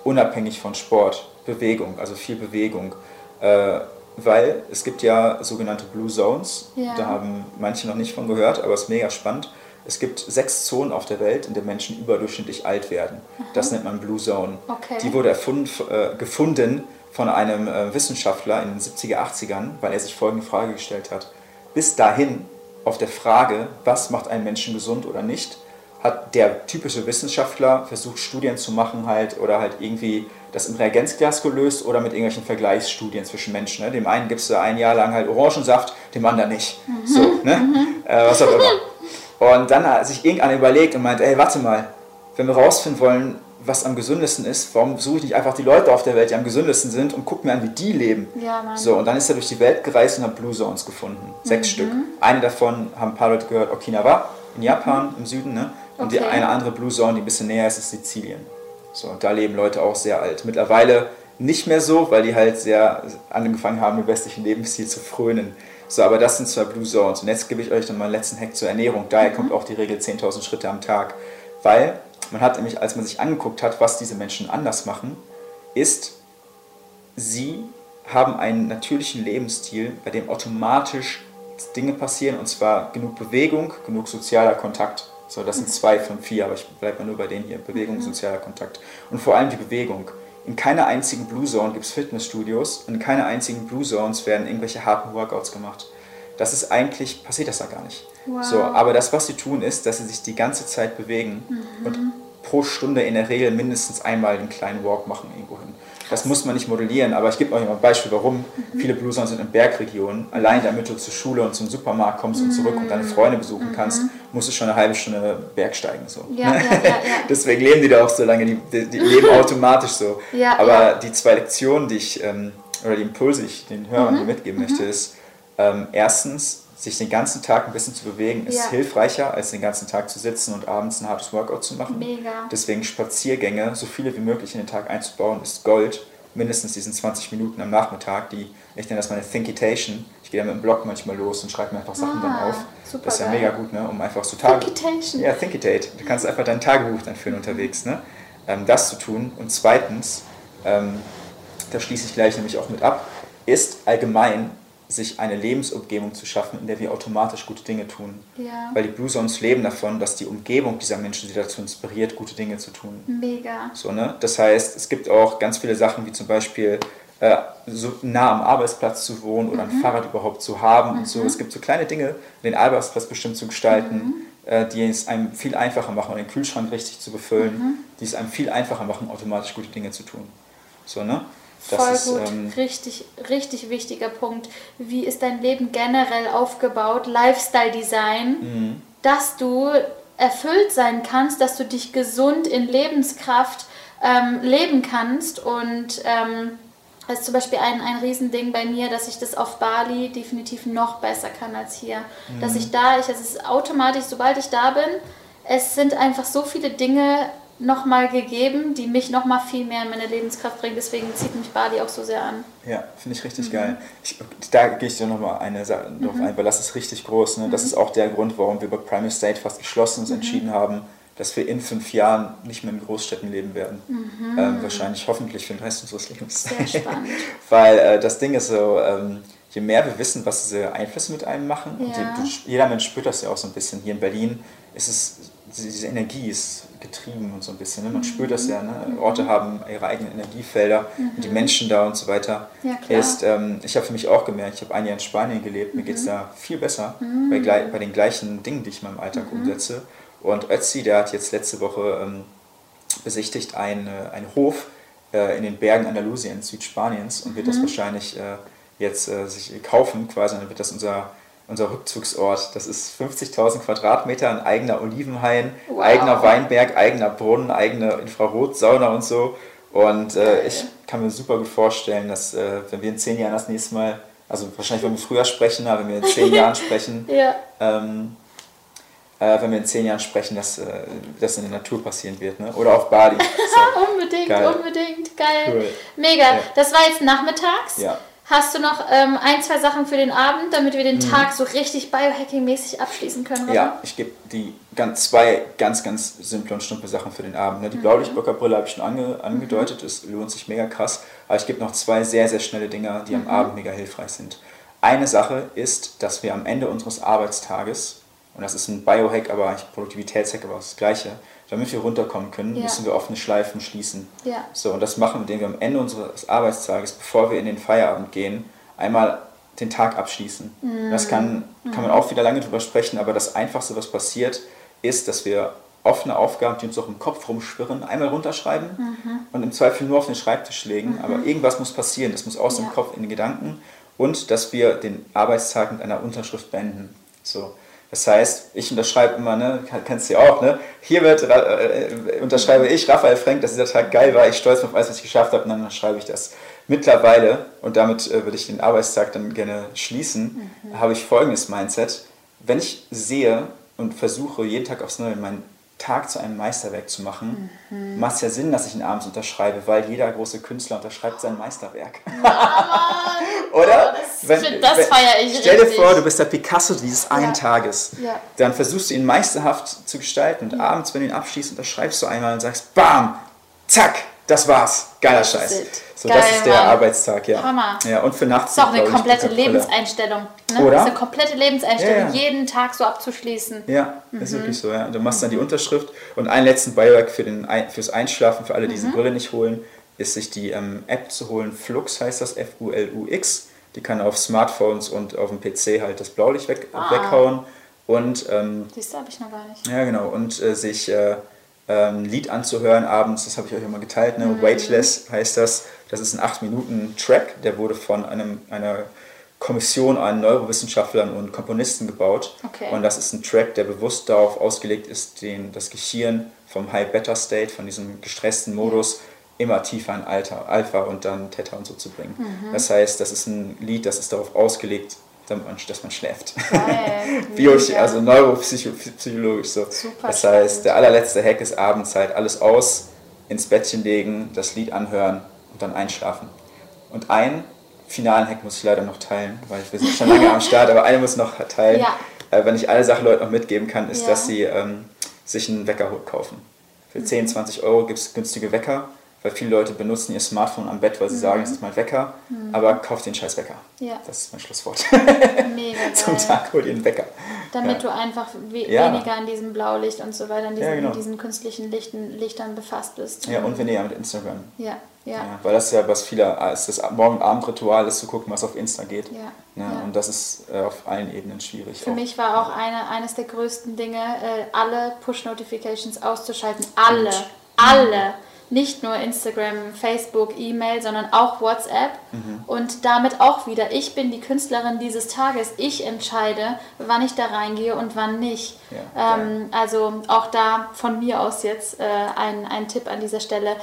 unabhängig von Sport, Bewegung, also viel Bewegung. Äh, weil es gibt ja sogenannte Blue Zones, ja. da haben manche noch nicht von gehört, aber es ist mega spannend. es gibt sechs Zonen auf der Welt, in denen Menschen überdurchschnittlich alt werden. Das nennt man Blue Zone. Okay. Die wurde erfunden, äh, gefunden von einem äh, Wissenschaftler in den 70er, 80ern, weil er sich folgende Frage gestellt hat. Bis dahin, auf der Frage, was macht einen Menschen gesund oder nicht, hat der typische Wissenschaftler versucht, Studien zu machen halt oder halt irgendwie das im Reagenzglas gelöst oder mit irgendwelchen Vergleichsstudien zwischen Menschen. Ne? Dem einen gibst du ein Jahr lang halt Orangensaft, dem anderen nicht. Mhm. So, ne? Äh, was auch immer. Und dann hat sich irgendeiner überlegt und meint, ey, warte mal, wenn wir rausfinden wollen, was am gesündesten ist, warum suche ich nicht einfach die Leute auf der Welt, die am gesündesten sind und gucke mir an, wie die leben. Ja, Mann. So, und dann ist er durch die Welt gereist und hat Blue Zones gefunden. Sechs Stück. Eine davon haben ein paar Leute gehört, Okinawa in Japan im Süden, ne? Und die Okay. eine andere Blue Zone, die ein bisschen näher ist, ist Sizilien. So, und da leben Leute auch sehr alt. Mittlerweile nicht mehr so, weil die halt sehr angefangen haben, dem westlichen Lebensstil zu frönen. So, aber das sind zwei Blue Zones. Und jetzt gebe ich euch noch mal einen letzten Hack zur Ernährung. Daher kommt auch die Regel 10.000 Schritte am Tag. Weil man hat nämlich, als man sich angeguckt hat, was diese Menschen anders machen, ist, sie haben einen natürlichen Lebensstil, bei dem automatisch Dinge passieren, und zwar genug Bewegung, genug sozialer Kontakt. So, das sind zwei von vier, aber ich bleibe mal nur bei denen hier. Bewegung, sozialer Kontakt. Und vor allem die Bewegung. In keiner einzigen Blue Zone gibt es Fitnessstudios, in keiner einzigen Blue Zones werden irgendwelche harten Workouts gemacht. Das ist eigentlich, passiert das da gar nicht. Wow. So, aber das, was sie tun, ist, dass sie sich die ganze Zeit bewegen und pro Stunde in der Regel mindestens einmal einen kleinen Walk machen irgendwo hin. Das muss man nicht modellieren, aber ich gebe euch mal ein Beispiel, warum. Viele Blue Zones sind in Bergregionen. Allein damit du zur Schule und zum Supermarkt kommst und zurück und deine Freunde besuchen kannst, musst du schon eine halbe Stunde Bergsteigen. So. Ja, ja, ja, ja. Deswegen leben die da auch so lange, die, die, die leben automatisch so. Ja, aber die zwei Lektionen, die ich, ähm, oder die Impulse, die ich den Hörern Mhm. hier mitgeben möchte, ist, ähm, erstens, sich den ganzen Tag ein bisschen zu bewegen, ist Ja. hilfreicher, als den ganzen Tag zu sitzen und abends ein hartes Workout zu machen. Mega. Deswegen Spaziergänge, so viele wie möglich in den Tag einzubauen, ist Gold. Mindestens diesen 20 Minuten am Nachmittag, die, ich nenne das meine Thinkitation. Ich gehe da mit dem Blog manchmal los und schreibe mir einfach Sachen dann Ah, auf. super das ist ja geil. mega gut, ne? um einfach so Tage... Thinkitation. Ja, Thinkitate. Du kannst einfach dein Tagebuch dann führen unterwegs, ne? ähm, das zu tun. Und zweitens, ähm, da schließe ich gleich nämlich auch mit ab, ist allgemein sich eine Lebensumgebung zu schaffen, in der wir automatisch gute Dinge tun. Ja. Weil die Blue Zones leben davon, dass die Umgebung dieser Menschen sie dazu inspiriert, gute Dinge zu tun. Mega. So, ne? Das heißt, es gibt auch ganz viele Sachen, wie zum Beispiel äh, so nah am Arbeitsplatz zu wohnen oder ein Fahrrad überhaupt zu haben und so. Es gibt so kleine Dinge, den Arbeitsplatz bestimmt zu gestalten, äh, die es einem viel einfacher machen, den Kühlschrank richtig zu befüllen, die es einem viel einfacher machen, automatisch gute Dinge zu tun. So, ne? Voll ist, gut, ähm, richtig, richtig wichtiger Punkt. Wie ist dein Leben generell aufgebaut? Lifestyle-Design, Mhm. dass du erfüllt sein kannst, dass du dich gesund in Lebenskraft ähm, leben kannst und ähm, das ist zum Beispiel ein, ein Riesending bei mir, dass ich das auf Bali definitiv noch besser kann als hier. Dass ich da, ich, es ist automatisch, sobald ich da bin, es sind einfach so viele Dinge nochmal gegeben, die mich nochmal viel mehr in meine Lebenskraft bringen. Deswegen zieht mich Bali auch so sehr an. Ja, finde ich Mhm. richtig geil. Ich, da gehe ich dir nochmal eine Sache drauf ein, weil das ist richtig groß. Ne? Mhm. Das ist auch der Grund, warum wir bei Primary State fast geschlossen uns entschieden haben, dass wir in fünf Jahren nicht mehr in Großstädten leben werden. Ähm, wahrscheinlich, hoffentlich für den Rest unseres Lebens. Mhm. Sehr spannend. weil äh, das Ding ist so, ähm, je mehr wir wissen, was diese Einflüsse mit einem machen, und Ja. die, du, jeder Mensch spürt das ja auch so ein bisschen. Hier in Berlin ist es, diese Energie ist getrieben und so ein bisschen. Ne? Man spürt das ja. Ne? Orte haben ihre eigenen Energiefelder und die Menschen da und so weiter. Ja, klar. ist, ähm, ich habe für mich auch gemerkt, ich habe ein Jahr in Spanien gelebt, mir geht es da viel besser bei, glei- bei den gleichen Dingen, die ich in meinem Alltag umsetze. Und Ötzi, der hat jetzt letzte Woche ähm, besichtigt einen, äh, einen Hof äh, in den Bergen Andalusiens, Südspaniens, und wird das wahrscheinlich äh, jetzt äh, sich kaufen, quasi, und dann wird das unser, unser Rückzugsort. Das ist 50.000 Quadratmeter, ein eigener Olivenhain, Wow. eigener Weinberg, eigener Brunnen, eigene Infrarotsauna und so. Und äh, ich kann mir super gut vorstellen, dass äh, wenn wir in zehn Jahren das nächste Mal, also wahrscheinlich wenn wir früher sprechen, aber wenn wir in zehn Jahren sprechen, Ja. ähm, äh, wenn wir in zehn Jahren sprechen, dass äh, das in der Natur passieren wird. Ne? Oder auf Bali. So. Unbedingt, Geil. unbedingt. Geil. Cool. Mega. Ja. Das war jetzt nachmittags. Ja. Hast du noch ähm, ein, zwei Sachen für den Abend, damit wir den Mhm. Tag so richtig Biohacking-mäßig abschließen können? Robin? Ja, ich gebe die ganz, zwei ganz, ganz simple und stumpfe Sachen für den Abend. Ne? Die Blaulichtblockerbrille habe ich schon ange, angedeutet, es lohnt sich mega krass. Aber ich gebe noch zwei sehr, sehr schnelle Dinge, die am Abend mega hilfreich sind. Eine Sache ist, dass wir am Ende unseres Arbeitstages, und das ist ein Biohack, aber Produktivitätshack, aber das Gleiche, damit wir runterkommen können, Ja. müssen wir offene Schleifen schließen. Ja. So, und das machen wir, indem wir am Ende unseres Arbeitstages, bevor wir in den Feierabend gehen, einmal den Tag abschließen. Mhm. Das kann, kann man auch wieder lange drüber sprechen, aber das Einfachste, was passiert, ist, dass wir offene Aufgaben, die uns auch im Kopf rumschwirren, einmal runterschreiben Mhm. und im Zweifel nur auf den Schreibtisch legen. Aber irgendwas muss passieren. Das muss aus Ja. dem Kopf in den Gedanken und dass wir den Arbeitstag mit einer Unterschrift beenden. So. Das heißt, ich unterschreibe immer, ne, kennst du ja auch, ne? Hier wird, äh, unterschreibe ich, Raphael Frank, dass dieser Tag geil war, ich stolz auf alles, was ich geschafft habe, und dann schreibe ich das. Mittlerweile, und damit äh, würde ich den Arbeitstag dann gerne schließen, habe ich folgendes Mindset. Wenn ich sehe und versuche, jeden Tag aufs Neue meinen Tag zu einem Meisterwerk zu machen, macht es ja Sinn, dass ich ihn abends unterschreibe, weil jeder große Künstler unterschreibt sein Meisterwerk. Oder? das- das feier ich Stell dir richtig. vor, du bist der Picasso dieses einen Ja. Tages. Ja. Dann versuchst du ihn meisterhaft zu gestalten und abends, wenn du ihn abschließt, unterschreibst du einmal und sagst, BAM! Zack! Das war's. Geiler Scheiß. it. So, Geil, das ist der Mann. Arbeitstag, ja. Hammer. Ja, und für nachts. Das ist auch eine ich, komplette. Lebenseinstellung. Ne? Oder? Das ist eine komplette Lebenseinstellung, Ja, ja. jeden Tag so abzuschließen. Ja, ist wirklich so. Ja. Du machst dann die Unterschrift und einen letzten Beiwerk für den, fürs Einschlafen, für alle, die diese Brille nicht holen, ist sich die ähm, App zu holen. Flux heißt das, F-U-L-U-X. Die kann auf Smartphones und auf dem PC halt das Blaulicht weg, Ah. weghauen. Und ähm, Siehst du, habe ich noch gar nicht. ja, genau. Und äh, sich äh, ähm, ein Lied anzuhören abends, das habe ich euch immer geteilt, ne? Weightless heißt das. Das ist ein 8-Minuten-Track, der wurde von einem, einer Kommission an Neurowissenschaftlern und Komponisten gebaut. Okay. Und das ist ein Track, der bewusst darauf ausgelegt ist, den, das Gehirn vom High-Beta-State, von diesem gestressten Modus, immer tiefer in Alter, Alpha und dann Theta und so zu bringen. Mhm. Das heißt, das ist ein Lied, das ist darauf ausgelegt, dass man schläft. Geil. Mega. also neuropsychologisch so. Super das spannend. heißt, der allerletzte Hack ist abends halt alles aus, ins Bettchen legen, das Lied anhören und dann einschlafen. Und einen finalen Hack muss ich leider noch teilen, weil wir sind schon lange am Start, aber eine muss noch teilen. Ja. Äh, wenn ich eine Sache Leuten noch mitgeben kann, ist, Ja. dass sie ähm, sich einen Wecker kaufen. Mhm. Für 10, 20 Euro gibt es günstige Wecker, weil viele Leute benutzen ihr Smartphone am Bett, weil sie sagen, es ist mein Wecker, aber kauft den scheiß Wecker. Mhm. Ja. Das ist mein Schlusswort. Mega Zum geil. Tag hol dir einen Wecker. Damit Ja. du einfach we Ja. weniger an diesem Blaulicht und so weiter, an diesen, Ja, genau. diesen künstlichen Lichten, Lichtern befasst bist. Ja, und weniger mit Instagram. Ja, ja. Weil das ja was viele als das Morgen-Abend-Ritual ist, zu gucken, was auf Insta geht. Ja, Ne? ja. Und das ist äh, auf allen Ebenen schwierig. Für auch. mich war auch eine, eines der größten Dinge, äh, alle Push-Notifications auszuschalten. Alle, alle. Nicht nur Instagram, Facebook, E-Mail, sondern auch WhatsApp. Mhm. Und damit auch wieder, ich bin die Künstlerin dieses Tages. Ich entscheide, wann ich da reingehe und wann nicht. Ja, ähm, also auch da von mir aus jetzt äh, ein, ein Tipp an dieser Stelle.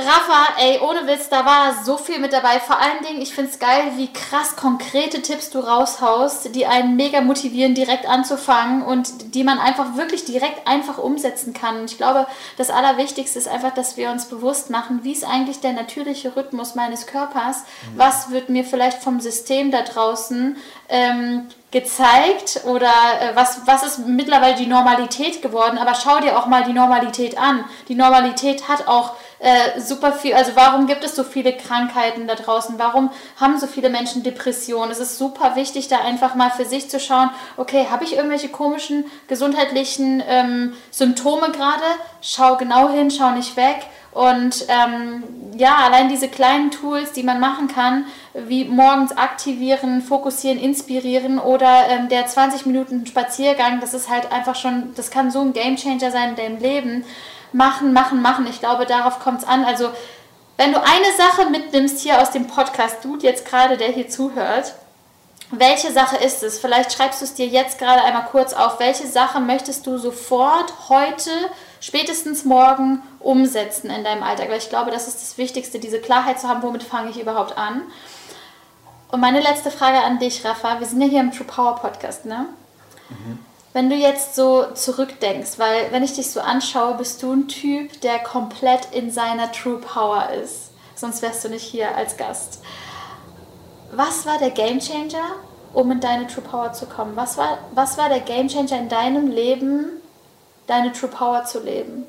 Rafa, ey, ohne Witz, da war so viel mit dabei. Vor allen Dingen, ich finde es geil, wie krass konkrete Tipps du raushaust, die einen mega motivieren, direkt anzufangen und die man einfach wirklich direkt einfach umsetzen kann. Und ich glaube, das Allerwichtigste ist einfach, dass wir uns bewusst machen, wie ist eigentlich der natürliche Rhythmus meines Körpers? Was wird mir vielleicht vom System da draußen ähm, gezeigt oder äh, was, was ist mittlerweile die Normalität geworden? Aber schau dir auch mal die Normalität an. Die Normalität hat auch äh, super viel, also warum gibt es so viele Krankheiten da draußen? Warum haben so viele Menschen Depressionen? Es ist super wichtig, da einfach mal für sich zu schauen, okay, habe ich irgendwelche komischen gesundheitlichen ähm, Symptome gerade? Schau genau hin, schau nicht weg. Und ähm, ja, allein diese kleinen Tools, die man machen kann, wie morgens aktivieren, fokussieren, inspirieren oder ähm, der 20 Minuten Spaziergang, das ist halt einfach schon, das kann so ein Gamechanger sein in deinem Leben. Machen, machen, machen. Ich glaube, darauf kommt es an. Also, wenn du eine Sache mitnimmst hier aus dem Podcast, du jetzt gerade, der hier zuhört, welche Sache ist es? Vielleicht schreibst du es dir jetzt gerade einmal kurz auf. Welche Sache möchtest du sofort heute, spätestens morgen umsetzen in deinem Alltag? Weil ich glaube, das ist das Wichtigste, diese Klarheit zu haben, womit fange ich überhaupt an. Und meine letzte Frage an dich, Rafa. Wir sind ja hier im True Power Podcast, ne? Wenn du jetzt so zurückdenkst, weil wenn ich dich so anschaue, bist du ein Typ, der komplett in seiner True Power ist. Sonst wärst du nicht hier als Gast. Was war der Gamechanger, um in deine True Power zu kommen? Was war, was war der Gamechanger in deinem Leben, deine True Power zu leben?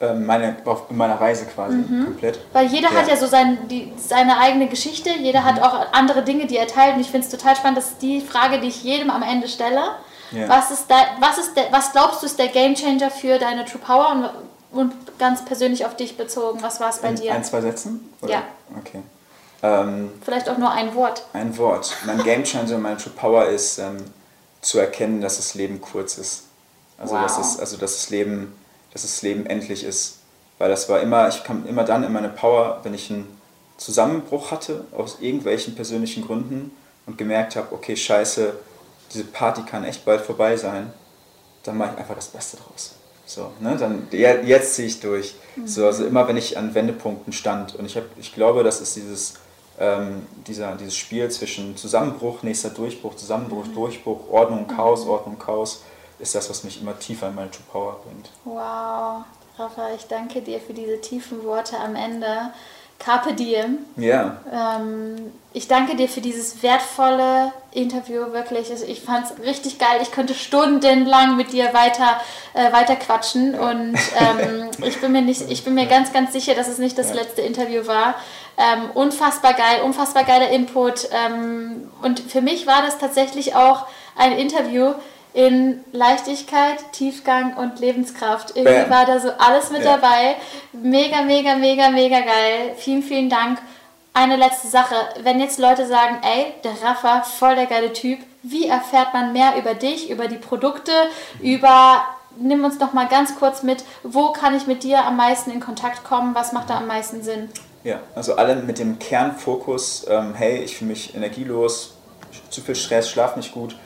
Ähm, meine, auf in meiner Reise quasi Mhm. komplett. Weil jeder Ja. hat ja so sein, die, seine eigene Geschichte, jeder hat auch andere Dinge, die er teilt. Und ich finde es total spannend, das ist die Frage, die ich jedem am Ende stelle. Yeah. Was, ist da, was, ist der, was glaubst du ist der Gamechanger für deine True Power und, und ganz persönlich auf dich bezogen? Was war es bei In dir? Ein, zwei Sätzen? Oder? Ja. Okay. Ähm, Vielleicht auch nur ein Wort. Ein Wort. Mein Gamechanger und meine True Power ist ähm, zu erkennen, dass das Leben kurz ist. Also, wow. dass, es, also dass, das Leben, dass das Leben endlich ist. Weil das war immer, ich kam immer dann in meine Power, wenn ich einen Zusammenbruch hatte, aus irgendwelchen persönlichen Gründen und gemerkt habe, okay, scheiße, diese Party kann echt bald vorbei sein, dann mache ich einfach das Beste draus. So, ne, dann, jetzt ziehe ich durch. Mhm. So, also immer wenn ich an Wendepunkten stand und ich, hab, ich glaube, das ist dieses, ähm, dieser, dieses Spiel zwischen Zusammenbruch, nächster Durchbruch, Zusammenbruch, mhm. Durchbruch, Ordnung, Chaos, Ordnung, Chaos, ist das, was mich immer tiefer in meine True Power bringt. Wow, Rafa, ich danke dir für diese tiefen Worte am Ende. Carpe Diem. Ja. Ähm, ich danke dir für dieses wertvolle Interview, wirklich. Also ich fand es richtig geil. Ich könnte stundenlang mit dir weiter, äh, weiter quatschen und ähm, ich, bin mir nicht, ich bin mir ganz, ganz sicher, dass es nicht das letzte Interview war. Ähm, unfassbar geil, unfassbar geiler Input. Ähm, und für mich war das tatsächlich auch ein Interview, in Leichtigkeit, Tiefgang und Lebenskraft. Irgendwie Bam. war da so alles mit ja. dabei. Mega, mega, mega, mega geil. Vielen, vielen Dank. Eine letzte Sache. Wenn jetzt Leute sagen, ey, der Rafa, voll der geile Typ, wie erfährt man mehr über dich, über die Produkte, über nimm uns doch mal ganz kurz mit, wo kann ich mit dir am meisten in Kontakt kommen, was macht da am meisten Sinn? Ja, also alle mit dem Kernfokus, ähm, hey, ich fühle mich energielos, zu viel Stress, schlaf nicht gut,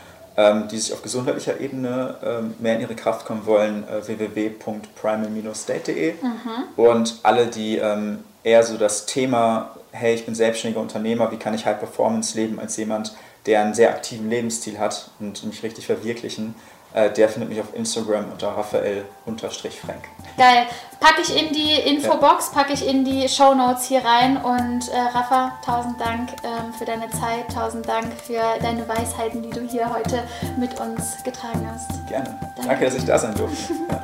die sich auf gesundheitlicher Ebene ähm, mehr in ihre Kraft kommen wollen, äh, www.primal-state.de. Mhm. Und alle, die ähm, eher so das Thema, hey, ich bin selbstständiger Unternehmer, wie kann ich High Performance leben als jemand, der einen sehr aktiven Lebensstil hat und mich richtig verwirklichen, der findet mich auf Instagram unter Raphael-Frank. Geil. Packe ich in die Infobox, packe ich in die Show Notes hier rein. Und äh, Rafa, tausend Dank ähm, für deine Zeit, tausend Dank für deine Weisheiten, die du hier heute mit uns getragen hast. Gerne. Danke, Danke dass ich da sein durfte. Ja.